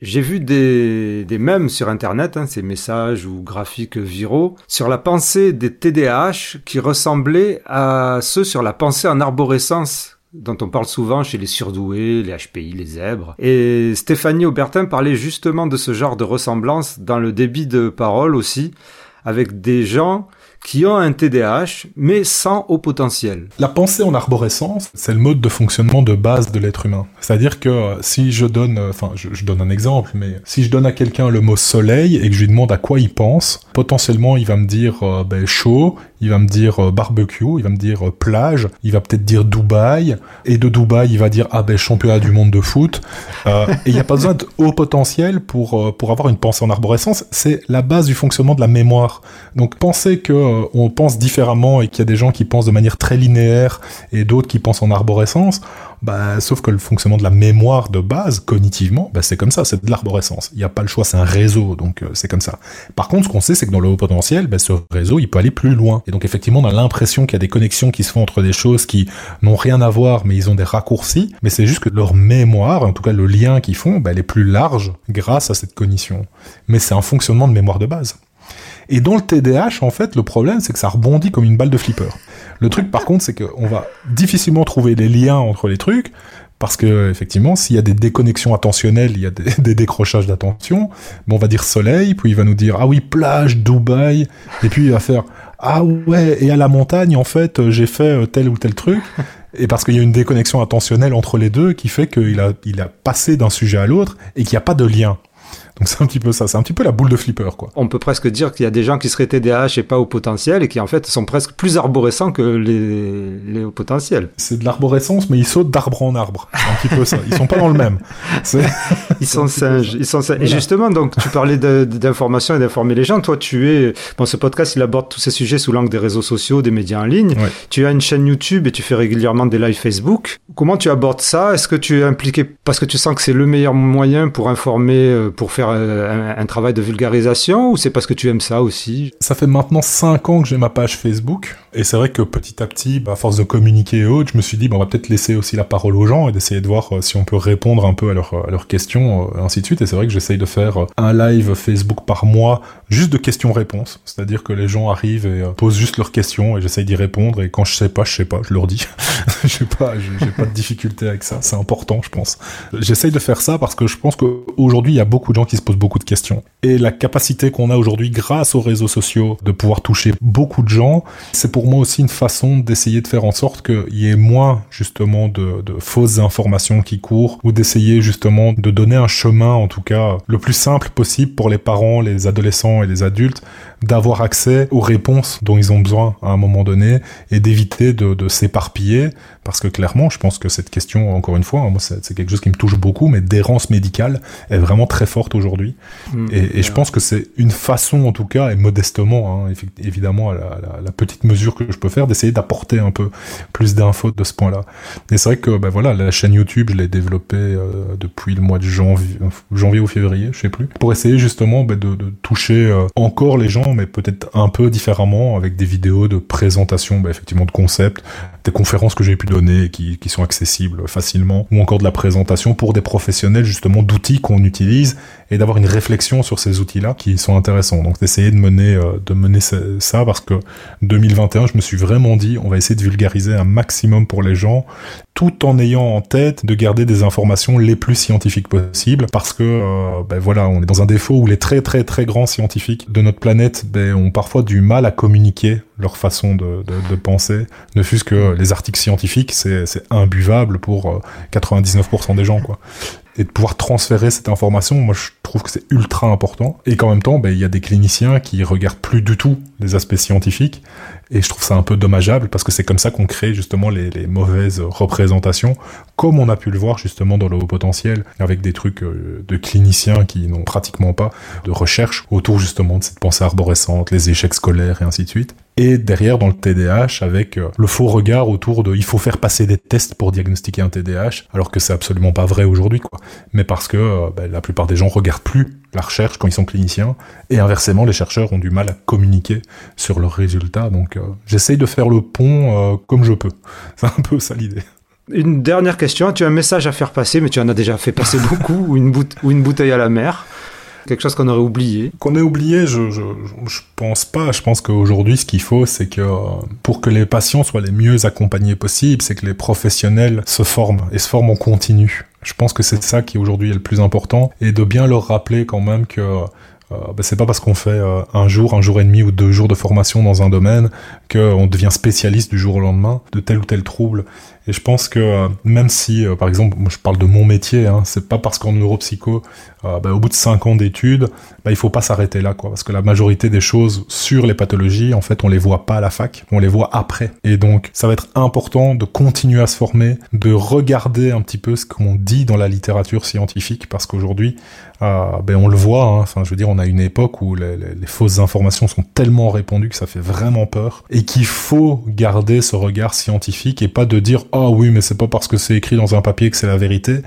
J'ai vu des, des mèmes sur Internet, hein, ces messages ou graphiques viraux, sur la pensée des TDAH qui ressemblaient à ceux sur la pensée en arborescence dont on parle souvent chez les surdoués, les HPI, les zèbres. Et Stéphanie Aubertin parlait justement de ce genre de ressemblance dans le débit de parole aussi, avec des gens qui ont un TDAH, mais sans haut potentiel. La pensée en arborescence, c'est le mode de fonctionnement de base de l'être humain. C'est-à-dire que euh, si je donne, euh, enfin, je, donne un exemple, mais si je donne à quelqu'un le mot soleil et que je lui demande à quoi il pense, potentiellement il va me dire euh, ben, chaud, il va me dire barbecue, il va me dire plage, il va peut-être dire Dubaï, et de Dubaï il va dire ah ben championnat du monde de foot. et il n'y a pas besoin de haut potentiel pour pour avoir une pensée en arborescence. C'est la base du fonctionnement de la mémoire. Donc penser que on pense différemment et qu'il y a des gens qui pensent de manière très linéaire et d'autres qui pensent en arborescence, bah, sauf que le fonctionnement de la mémoire de base, cognitivement, bah, c'est comme ça, c'est de l'arborescence. Il n'y a pas le choix, c'est un réseau, donc euh, c'est comme ça. Par contre, ce qu'on sait, c'est que dans le haut potentiel, bah, ce réseau, il peut aller plus loin. Et donc effectivement, on a l'impression qu'il y a des connexions qui se font entre des choses qui n'ont rien à voir, mais ils ont des raccourcis. Mais c'est juste que leur mémoire, en tout cas le lien qu'ils font, bah, elle est plus large grâce à cette cognition. Mais c'est un fonctionnement de mémoire de base. Et dans le TDAH, en fait, le problème, c'est que ça rebondit comme une balle de flipper. Le truc, par contre, c'est qu'on va difficilement trouver les liens entre les trucs, parce que effectivement, s'il y a des déconnexions attentionnelles, il y a des, décrochages d'attention. Bon, on va dire soleil, puis il va nous dire ah oui plage, Dubaï, et puis il va faire ah ouais et à la montagne en fait j'ai fait euh, tel ou tel truc. Et parce qu'il y a une déconnexion attentionnelle entre les deux qui fait qu'il a, il a passé d'un sujet à l'autre et qu'il n'y a pas de lien. Donc c'est un petit peu ça, c'est un petit peu la boule de flipper quoi. On peut presque dire qu'il y a des gens qui seraient TDAH et pas au potentiel et qui en fait sont presque plus arborescents que les, les au potentiel. C'est de l'arborescence mais ils sautent d'arbre en arbre. C'est un petit peu ça. Ils sont pas dans le même. Ils sont singes. Ils sont singes. Et justement donc tu parlais d'information et d'informer les gens. Toi tu es bon ce podcast il aborde tous ces sujets sous l'angle des réseaux sociaux, des médias en ligne. Tu as une chaîne YouTube et tu fais régulièrement des lives Facebook. Comment tu abordes ça? Est-ce que tu es impliqué? Parce que tu sens que c'est le meilleur moyen pour informer, euh, pour faire euh, un, travail de vulgarisation ou c'est parce que tu aimes ça aussi? Ça fait maintenant 5 ans que j'ai ma page Facebook et c'est vrai que petit à petit, bah, à force de communiquer et autres, je me suis dit, bon, on va peut-être laisser aussi la parole aux gens et d'essayer de voir euh, si on peut répondre un peu à, leur, à leurs questions, et ainsi de suite. Et c'est vrai que j'essaye de faire un live Facebook par mois, juste de questions-réponses. C'est-à-dire que les gens arrivent et posent juste leurs questions et j'essaye d'y répondre. Et quand je sais pas, je sais pas, je leur dis. j'ai pas, j'ai pas de difficulté avec ça. C'est important, je pense. J'essaye de faire ça parce que je pense qu'aujourd'hui, il y a beaucoup de gens qui se posent beaucoup de questions. Et la capacité qu'on a aujourd'hui, grâce aux réseaux sociaux, de pouvoir toucher beaucoup de gens, c'est pour moi aussi une façon d'essayer de faire en sorte qu'il y ait moins, justement, de, de fausses informations qui courent ou d'essayer, justement, de donner un chemin, en tout cas, le plus simple possible pour les parents, les adolescents et les adultes d'avoir accès aux réponses dont ils ont besoin à un moment donné et d'éviter de, de s'éparpiller parce que clairement je pense que cette question encore une fois hein, moi c'est quelque chose qui me touche beaucoup mais d'errance médicale est vraiment très forte aujourd'hui. Mm. et, et je pense que c'est une façon en tout cas et modestement hein, évidemment à la, la, petite mesure que je peux faire d'essayer d'apporter un peu plus d'infos de ce point là et c'est vrai que ben voilà la chaîne YouTube je l'ai développée euh, depuis le mois de janvier janvier ou février je sais plus pour essayer justement ben, de, de, toucher euh, encore les gens mais peut-être un peu différemment, avec des vidéos de présentation, bah, effectivement, de concepts, des conférences que j'ai pu qui sont accessibles facilement, ou encore de la présentation pour des professionnels, justement, d'outils qu'on utilise et d'avoir une réflexion sur ces outils-là qui sont intéressants. Donc d'essayer de mener, euh, de mener ça parce que 2021, je me suis vraiment dit, on va essayer de vulgariser un maximum pour les gens, tout en ayant en tête de garder des informations les plus scientifiques possibles parce que, euh, ben voilà, on est dans un défaut où les très très très grands scientifiques de notre planète ben, ont parfois du mal à communiquer leur façon de, de, penser, ne fût-ce que les articles scientifiques, c'est imbuvable pour 99% euh, des gens, quoi et de pouvoir transférer cette information, moi je trouve que c'est ultra important. Et qu'en même temps, ben, il y a des cliniciens qui regardent plus du tout les aspects scientifiques. Et je trouve ça un peu dommageable parce que c'est comme ça qu'on crée justement les, mauvaises représentations, comme on a pu le voir justement dans le haut potentiel, avec des trucs euh, de cliniciens qui n'ont pratiquement pas de recherche autour justement de cette pensée arborescente, les échecs scolaires et ainsi de suite. Et derrière dans le TDAH avec euh, le faux regard autour de il faut faire passer des tests pour diagnostiquer un TDAH alors que c'est absolument pas vrai aujourd'hui quoi. Mais parce que euh, ben, la plupart des gens regardent plus la recherche quand ils sont cliniciens et inversement les chercheurs ont du mal à communiquer sur leurs résultats. Donc euh, j'essaye de faire le pont comme je peux. C'est un peu ça l'idée. Une dernière question. Tu as un message à faire passer mais tu en as déjà fait passer beaucoup ou une, ou une bouteille à la mer. Quelque chose qu'on aurait oublié. Qu'on ait oublié, je, je, je pense pas. Je pense qu'aujourd'hui, ce qu'il faut, c'est que pour que les patients soient les mieux accompagnés possible, c'est que les professionnels se forment et se forment en continu. Je pense que c'est ça qui aujourd'hui est le plus important et de bien leur rappeler quand même que euh, bah, c'est pas parce qu'on fait euh, un jour, un jour et demi ou deux jours de formation dans un domaine qu'on devient spécialiste du jour au lendemain de tel ou tel trouble. Et je pense que euh, même si, euh, par exemple, je parle de mon métier, hein, c'est pas parce qu'en neuropsycho, euh, bah, au bout de 5 ans d'études, bah, il faut pas s'arrêter là, quoi. Parce que la majorité des choses sur les pathologies, en fait, on les voit pas à la fac, on les voit après. Et donc, ça va être important de continuer à se former, de regarder un petit peu ce qu'on dit dans la littérature scientifique, parce qu'aujourd'hui, ben on le voit. Hein, enfin, je veux dire, on a une époque où les, les fausses informations sont tellement répandues que ça fait vraiment peur, et qu'il faut garder ce regard scientifique et pas de dire ah oui, mais c'est pas parce que c'est écrit dans un papier que c'est la vérité.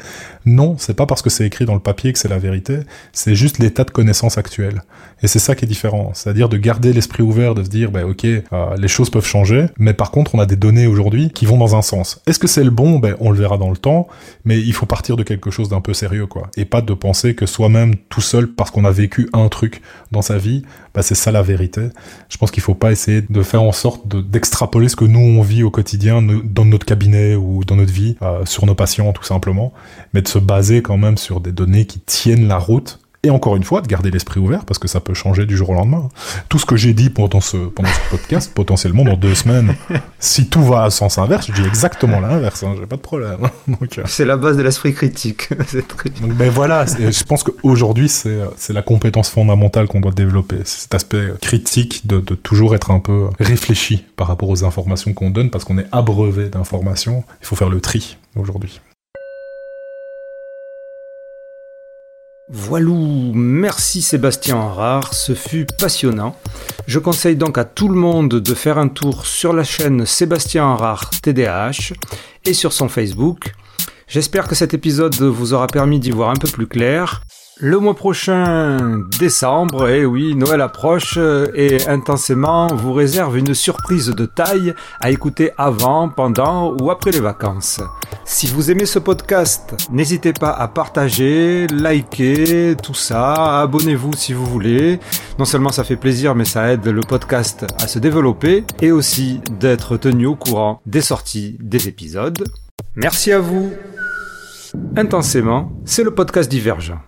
Non, c'est pas parce que c'est écrit dans le papier que c'est la vérité, c'est juste l'état de connaissance actuel. Et c'est ça qui est différent, c'est-à-dire de garder l'esprit ouvert, de se dire, bah ok, euh, les choses peuvent changer, mais par contre, on a des données aujourd'hui qui vont dans un sens. Est-ce que c'est le bon? Ben, on le verra dans le temps, mais il faut partir de quelque chose d'un peu sérieux, quoi, et pas de penser que soi-même, tout seul, parce qu'on a vécu un truc dans sa vie, bah, c'est ça la vérité. Je pense qu'il faut pas essayer de faire en sorte d'extrapoler ce que nous on vit au quotidien, dans notre cabinet ou dans notre vie, euh, sur nos patients tout simplement, mais de se baser quand même sur des données qui tiennent la route Et encore une fois, de garder l'esprit ouvert parce que ça peut changer du jour au lendemain. Tout ce que j'ai dit pendant ce, pendant ce podcast, potentiellement dans deux semaines, si tout va à sens inverse, je dis exactement l'inverse, hein, j'ai pas de problème. Euh. C'est la base de l'esprit critique. Donc, ben voilà, je pense qu'aujourd'hui, c'est, c'est la compétence fondamentale qu'on doit développer. C'est cet aspect critique de, de toujours être un peu réfléchi par rapport aux informations qu'on donne parce qu'on est abreuvé d'informations. Il faut faire le tri aujourd'hui. Voilà, merci Sébastien Rare, ce fut passionnant. Je conseille donc à tout le monde de faire un tour sur la chaîne Sébastien Rare TDAH et sur son Facebook. J'espère que cet épisode vous aura permis d'y voir un peu plus clair. Le mois prochain, décembre, et eh oui, Noël approche et intensément vous réserve une surprise de taille à écouter avant, pendant ou après les vacances. Si vous aimez ce podcast, n'hésitez pas à partager, liker, tout ça, abonnez-vous si vous voulez. Non seulement ça fait plaisir, mais ça aide le podcast à se développer et aussi d'être tenu au courant des sorties des épisodes. Merci à vous. Intensément, c'est le podcast divergent.